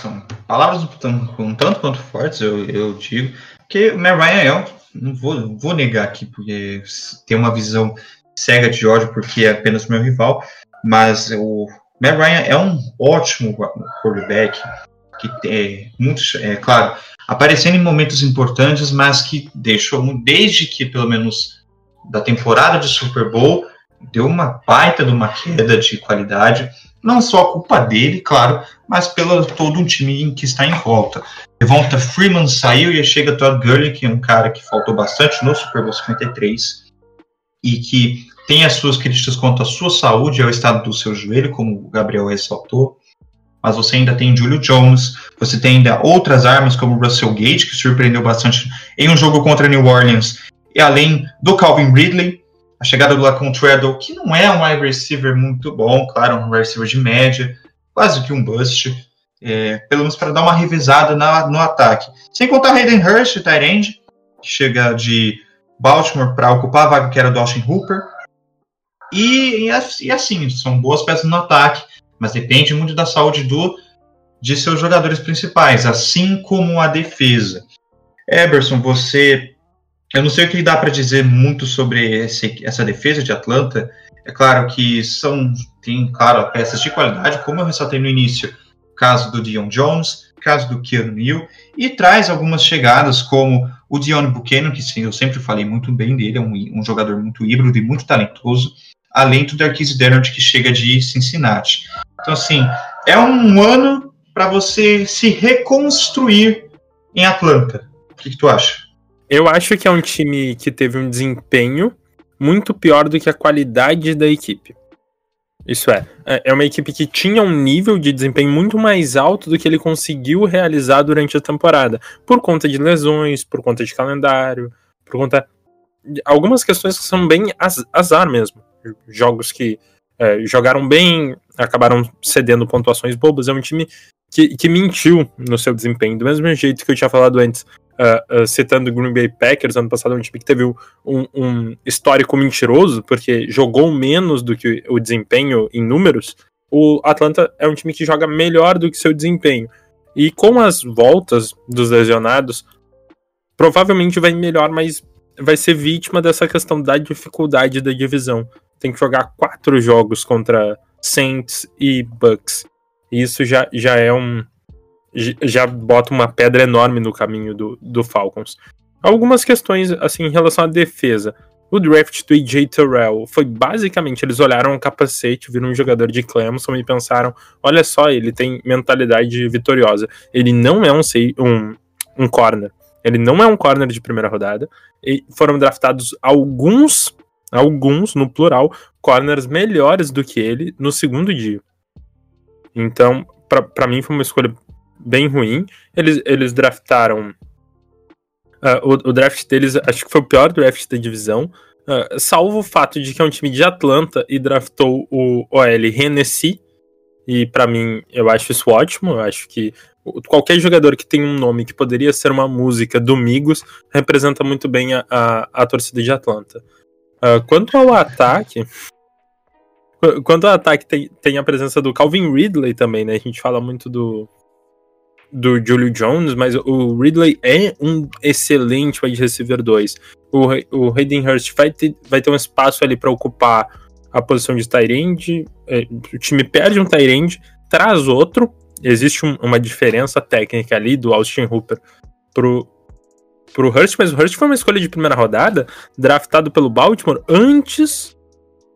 São palavras um tanto quanto fortes, eu, eu digo, que o Matt Ryan é, não vou, vou negar aqui, porque tem uma visão cega de ódio, porque é apenas meu rival, mas o Matt Ryan é um ótimo quarterback, que é muito, é claro, aparecendo em momentos importantes, mas que deixou, desde que pelo menos da temporada de Super Bowl, deu uma baita de uma queda de qualidade, não só a culpa dele, claro, mas pelo todo um time que está em volta. Devonta Freeman saiu e chega Todd Gurley, que é um cara que faltou bastante no Super Bowl 53 e que tem as suas críticas quanto à sua saúde e ao estado do seu joelho, como o Gabriel ressaltou mas você ainda tem Julio Jones, você tem ainda outras armas como Russell Gage, que surpreendeu bastante em um jogo contra New Orleans, e além do Calvin Ridley, a chegada do Lacon Treadle, que não é um wide receiver muito bom, claro, um wide receiver de média, quase que um bust, é, pelo menos para dar uma revisada na, no ataque. Sem contar Hayden Hurst, Tyrande, que chega de Baltimore para ocupar a vaga que era do Austin Hooper. E, e, assim, são boas peças no ataque mas depende muito da saúde do de seus jogadores principais, assim como a defesa. Eberson, você. Eu não sei o que dá para dizer muito sobre esse, essa defesa de Atlanta. É claro que são, tem, claro, peças de qualidade, como eu ressaltei no início, caso do Dion Jones, caso do Keanu Neal, e traz algumas chegadas, como o Dion Buchanan, que sim, eu sempre falei muito bem dele, é um, um jogador muito híbrido e muito talentoso, além do Darquise Dennard, que chega de Cincinnati. Então, assim, é um ano para você se reconstruir em Atlanta. O que, que, tu acha? Eu acho que é um time que teve um desempenho muito pior do que a qualidade da equipe. Isso é, é uma equipe que tinha um nível de desempenho muito mais alto do que ele conseguiu realizar durante a temporada, por conta de lesões, por conta de calendário, por conta de algumas questões que são bem azar mesmo. Jogos que é, jogaram bem, acabaram cedendo pontuações bobas. É um time que, que mentiu no seu desempenho, do mesmo jeito que eu tinha falado antes, uh, uh, citando o Green Bay Packers, ano passado, é um time que teve um, um, histórico mentiroso, porque jogou menos do que o desempenho em números. O Atlanta é um time que joga melhor do que seu desempenho. E com as voltas dos lesionados, provavelmente vai melhor, mas vai ser vítima dessa questão da dificuldade da divisão tem que jogar quatro jogos contra Saints e Bucks. Isso já, já é um. Já bota uma pedra enorme no caminho do, do Falcons. Algumas questões, assim, em relação à defesa. O draft do AJ Terrell foi basicamente: eles olharam o capacete, viram um jogador de Clemson e pensaram: olha só, ele tem mentalidade vitoriosa. Ele não é um, um, um corner. Ele não é um corner de primeira rodada. E foram draftados alguns alguns, no plural, corners melhores do que ele no segundo dia. Então, para mim foi uma escolha bem ruim. Eles, eles draftaram. Uh, o, o, draft deles, acho que foi o pior draft da divisão. Uh, salvo o fato de que é um time de Atlanta e draftou o OL Hennessy. E para mim, eu acho isso ótimo. Eu acho que qualquer jogador que tem um nome que poderia ser uma música do Migos representa muito bem a, a, a torcida de Atlanta. Ah, quanto ao ataque. qu- Quanto ao ataque, tem, tem a presença do Calvin Ridley também, né? A gente fala muito do, do Julio Jones, mas o Ridley é um excelente wide receiver 2. O, o Hayden Hurst vai ter, vai ter um espaço ali para ocupar a posição de Tyrande. O time perde um Tyrande, traz outro. Existe um- uma diferença técnica ali do Austin Hooper pro, pro Hurst, mas o Hurst foi uma escolha de primeira rodada, draftado pelo Baltimore antes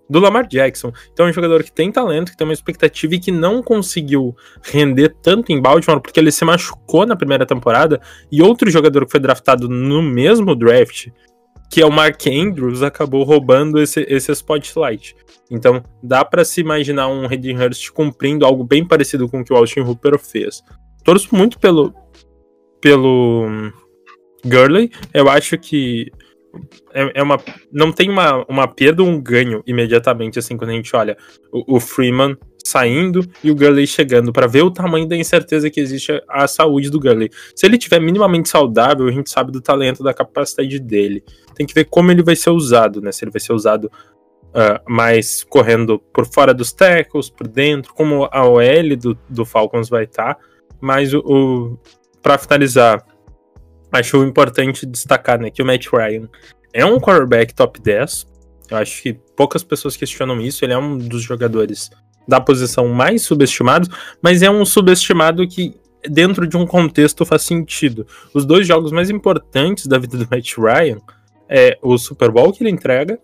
do Lamar Jackson. Então é um jogador que tem talento, que tem uma expectativa e que não conseguiu render tanto em Baltimore porque ele se machucou na primeira temporada e outro jogador que foi draftado no mesmo draft, que é o Mark Andrews, acabou roubando esse, esse spotlight. Então dá pra se imaginar um Hayden Hurst cumprindo algo bem parecido com o que o Austin Hooper fez. Torço muito pelo pelo Gurley. Eu acho que é, é uma não tem uma, uma perda ou um ganho imediatamente assim quando a gente olha o, o Freeman saindo e o Gurley chegando pra ver o tamanho da incerteza que existe a, saúde do Gurley. Se ele tiver minimamente saudável, a gente sabe do talento, da capacidade dele. Tem que ver como ele vai ser usado, né? Se ele vai ser usado mais correndo por fora dos tackles, por dentro, como a OL do, do Falcons vai estar. Mas o, o para finalizar, acho importante destacar né, que o Matt Ryan é um quarterback top 10. Eu acho que poucas pessoas questionam isso. Ele é um dos jogadores da posição mais subestimados, mas é um subestimado que dentro de um contexto faz sentido. Os dois jogos mais importantes da vida do Matt Ryan é o Super Bowl que ele entrega.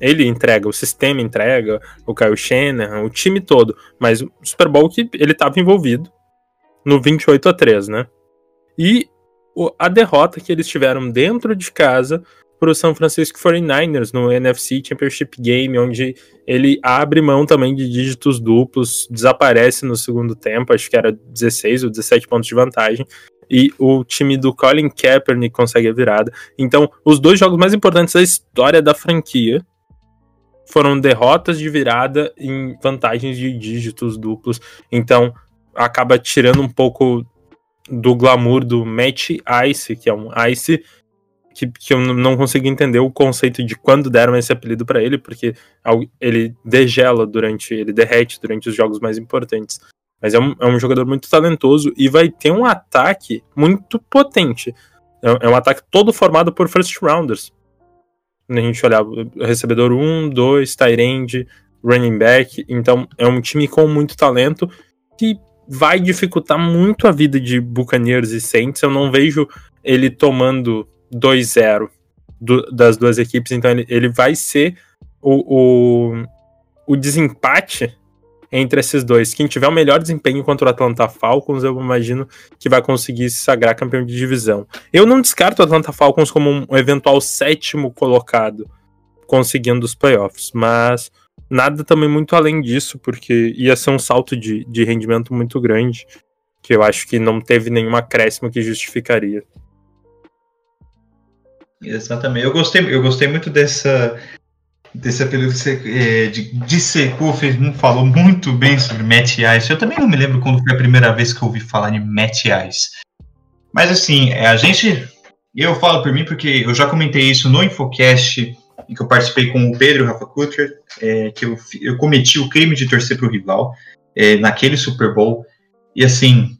Ele entrega, o sistema entrega, o Kyle Shanahan, o time todo. Mas o Super Bowl que ele estava envolvido no 28 a 3, né? E a derrota que eles tiveram dentro de casa para o San Francisco 49ers no NFC Championship Game, onde ele abre mão também de dígitos duplos, desaparece no segundo tempo, acho que era 16 ou 17 pontos de vantagem, e o time do Colin Kaepernick consegue a virada. Então, os dois jogos mais importantes da história da franquia foram derrotas de virada em vantagens de dígitos duplos. Então, acaba tirando um pouco do glamour do Match Ice, que é um Ice que, que eu não consigo entender o conceito de quando deram esse apelido pra ele, porque ele degela durante, ele derrete durante os jogos mais importantes. Mas é um, é um jogador muito talentoso e vai ter um ataque muito potente. É, é um ataque todo formado por first rounders. Quando a gente olhar recebedor 1, 2, Tyrande, running back. Então é um time com muito talento que vai dificultar muito a vida de Buccaneers e Saints. Eu não vejo ele tomando 2-0 do- das duas equipes, então ele, ele vai ser o, o, o desempate entre esses dois. Quem tiver o melhor desempenho contra o Atlanta Falcons, eu imagino que vai conseguir se sagrar campeão de divisão. Eu não descarto o Atlanta Falcons como um eventual sétimo colocado conseguindo os playoffs, mas nada também muito além disso, porque ia ser um salto de, de rendimento muito grande, que eu acho que não teve nenhum acréscimo que justificaria. Exatamente. Eu gostei, eu gostei muito dessa desse você é, de, de Seco fez, falou muito bem sobre Matt. Eu também não me lembro quando foi a primeira vez que eu ouvi falar de Matt. Mas assim, é, a gente. Eu falo por mim porque eu já comentei isso no Infocast, que eu participei com o Pedro Rafa Kutcher, é, que eu, eu cometi o crime de torcer para o rival é, naquele Super Bowl. E assim,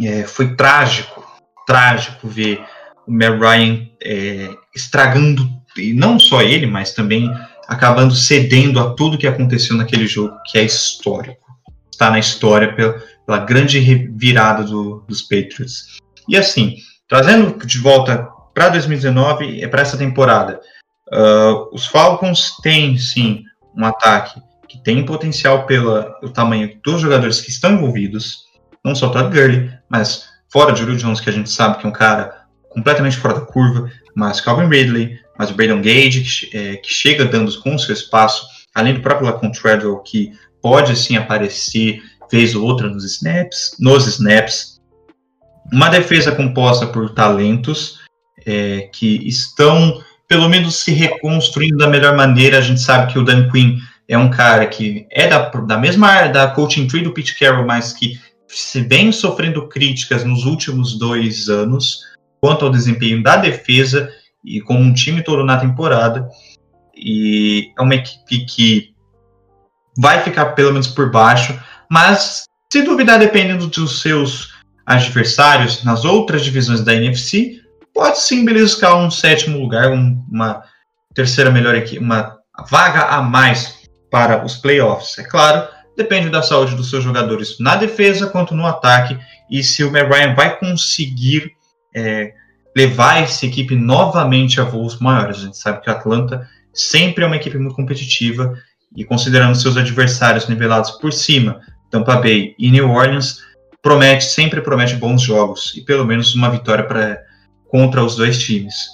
é, foi trágico, trágico ver o Matt Ryan é, estragando, e não só ele, mas também acabando cedendo a tudo que aconteceu naquele jogo, que é histórico. Está na história pela, pela grande revirada do, dos Patriots. E assim, trazendo de volta para 2019, é para essa temporada, ah, os Falcons têm sim um ataque que tem potencial pelo tamanho dos jogadores que estão envolvidos, não só o Todd Gurley, mas fora de Julio Jones, que a gente sabe que é um cara completamente fora da curva, mas Calvin Ridley, mas o Braden Gage, que, é, que chega dando com seu espaço, além do próprio Lacon Treadwell, que pode assim aparecer vez ou outra nos snaps, nos snaps. Uma defesa composta por talentos é, que estão, pelo menos, se reconstruindo da melhor maneira. A gente sabe que o Dan Quinn é um cara que é da, da mesma área da coaching tree do Pete Carroll, mas que se vem sofrendo críticas nos últimos dois anos quanto ao desempenho da defesa e com um time todo na temporada. E é uma equipe que vai ficar pelo menos por baixo, mas se duvidar, dependendo dos seus adversários nas outras divisões da NFC, pode sim beliscar um sétimo lugar, um, uma terceira melhor equipe, uma vaga a mais para os playoffs. É claro, depende da saúde dos seus jogadores na defesa quanto no ataque e se o Matt Ryan vai conseguir é, levar essa equipe novamente a voos maiores. A gente sabe que o Atlanta sempre é uma equipe muito competitiva e considerando seus adversários nivelados por cima, Tampa Bay e New Orleans, promete sempre promete bons jogos e pelo menos uma vitória para contra os dois times.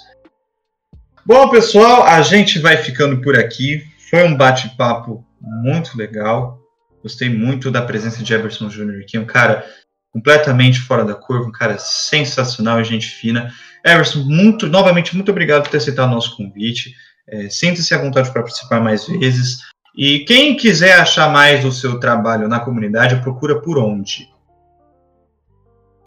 Bom, pessoal, a gente vai ficando por aqui. Foi um bate-papo muito legal. Gostei muito da presença de Everson Jr. aqui, um cara completamente fora da curva, um cara sensacional e gente fina. Everson, muito, novamente, muito obrigado por ter aceitado o nosso convite. É, Sinta-se à vontade para participar mais vezes. E quem quiser achar mais do seu trabalho na comunidade, procura por onde?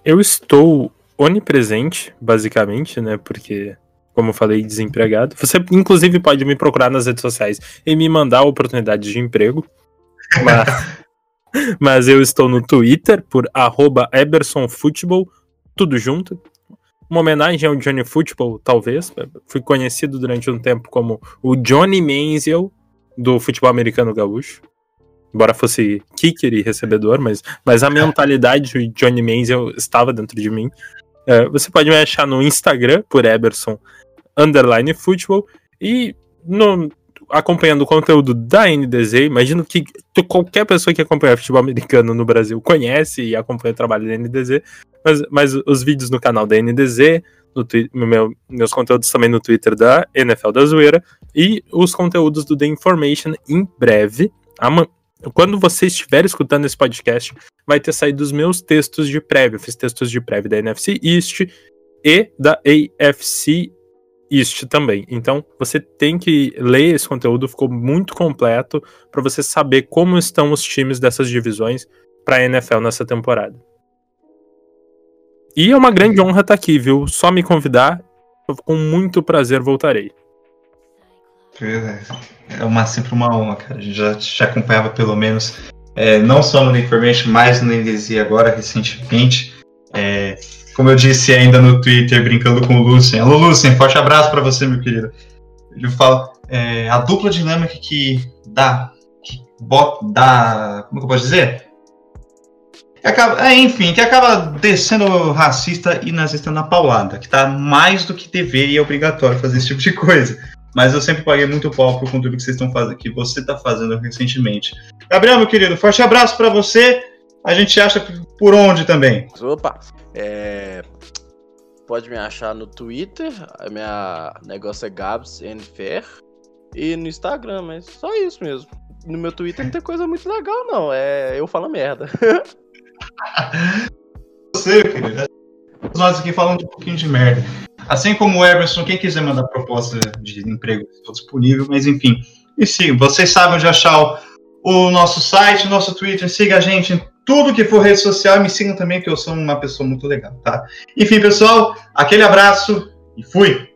Eu estou onipresente, basicamente, né? Porque, como eu falei, desempregado. Você, inclusive, pode me procurar nas redes sociais e me mandar oportunidades de emprego. Mas, mas eu estou no Twitter por @ebersonfootball, tudo junto. Uma homenagem ao Johnny Football, talvez. Fui conhecido durante um tempo como o Johnny Manziel do futebol americano gaúcho embora fosse kicker e recebedor, mas, mas a mentalidade de Johnny Manziel estava dentro de mim. É, você pode me achar no Instagram por Eberson underline futebol e no, acompanhando o conteúdo da NDZ. Imagino que qualquer pessoa que acompanha futebol americano no Brasil conhece e acompanha o trabalho da NDZ, mas, mas os vídeos no canal da NDZ, no meu, meus conteúdos também no Twitter da NFL da Zoeira e os conteúdos do The Information em breve. Quando você estiver escutando esse podcast, vai ter saído os meus textos de prévia. Eu fiz textos de prévia da NFC East e da AFC East também. Então, você tem que ler esse conteúdo, ficou muito completo para você saber como estão os times dessas divisões para a NFL nessa temporada. E é uma grande honra estar aqui, viu? Só me convidar, com muito prazer voltarei. É uma, sempre uma honra, cara. A gente já te acompanhava pelo menos, é, não só no Information, mas no NDZ agora, recentemente. É, como eu disse ainda no Twitter, brincando com o Lucien. Alô, Lucien, forte abraço para você, meu querido. Ele fala, é, a dupla dinâmica que dá, que bota, dá, como que eu posso dizer? Que acaba, é, enfim, que acaba descendo racista e nazista na paulada, que tá mais do que dever e é obrigatório fazer esse tipo de coisa. Mas eu sempre paguei muito pau pro conteúdo que vocês estão fazendo, que você está fazendo recentemente. Gabriel, meu querido, forte abraço para você. A gente acha por onde também? Opa, é... pode me achar no Twitter, a minha negócio é Gabs Nfer e no Instagram, mas só isso mesmo. No meu Twitter não tem coisa muito legal, não. É eu falo merda. você, querido. Nós aqui falando um pouquinho de merda. Assim como o Everson, quem quiser mandar proposta de emprego, estou disponível, mas enfim. E sim, vocês sabem onde achar o, nosso site, o nosso Twitter, siga a gente em tudo que for rede social me sigam também, que eu sou uma pessoa muito legal, tá? Enfim, pessoal, aquele abraço e fui!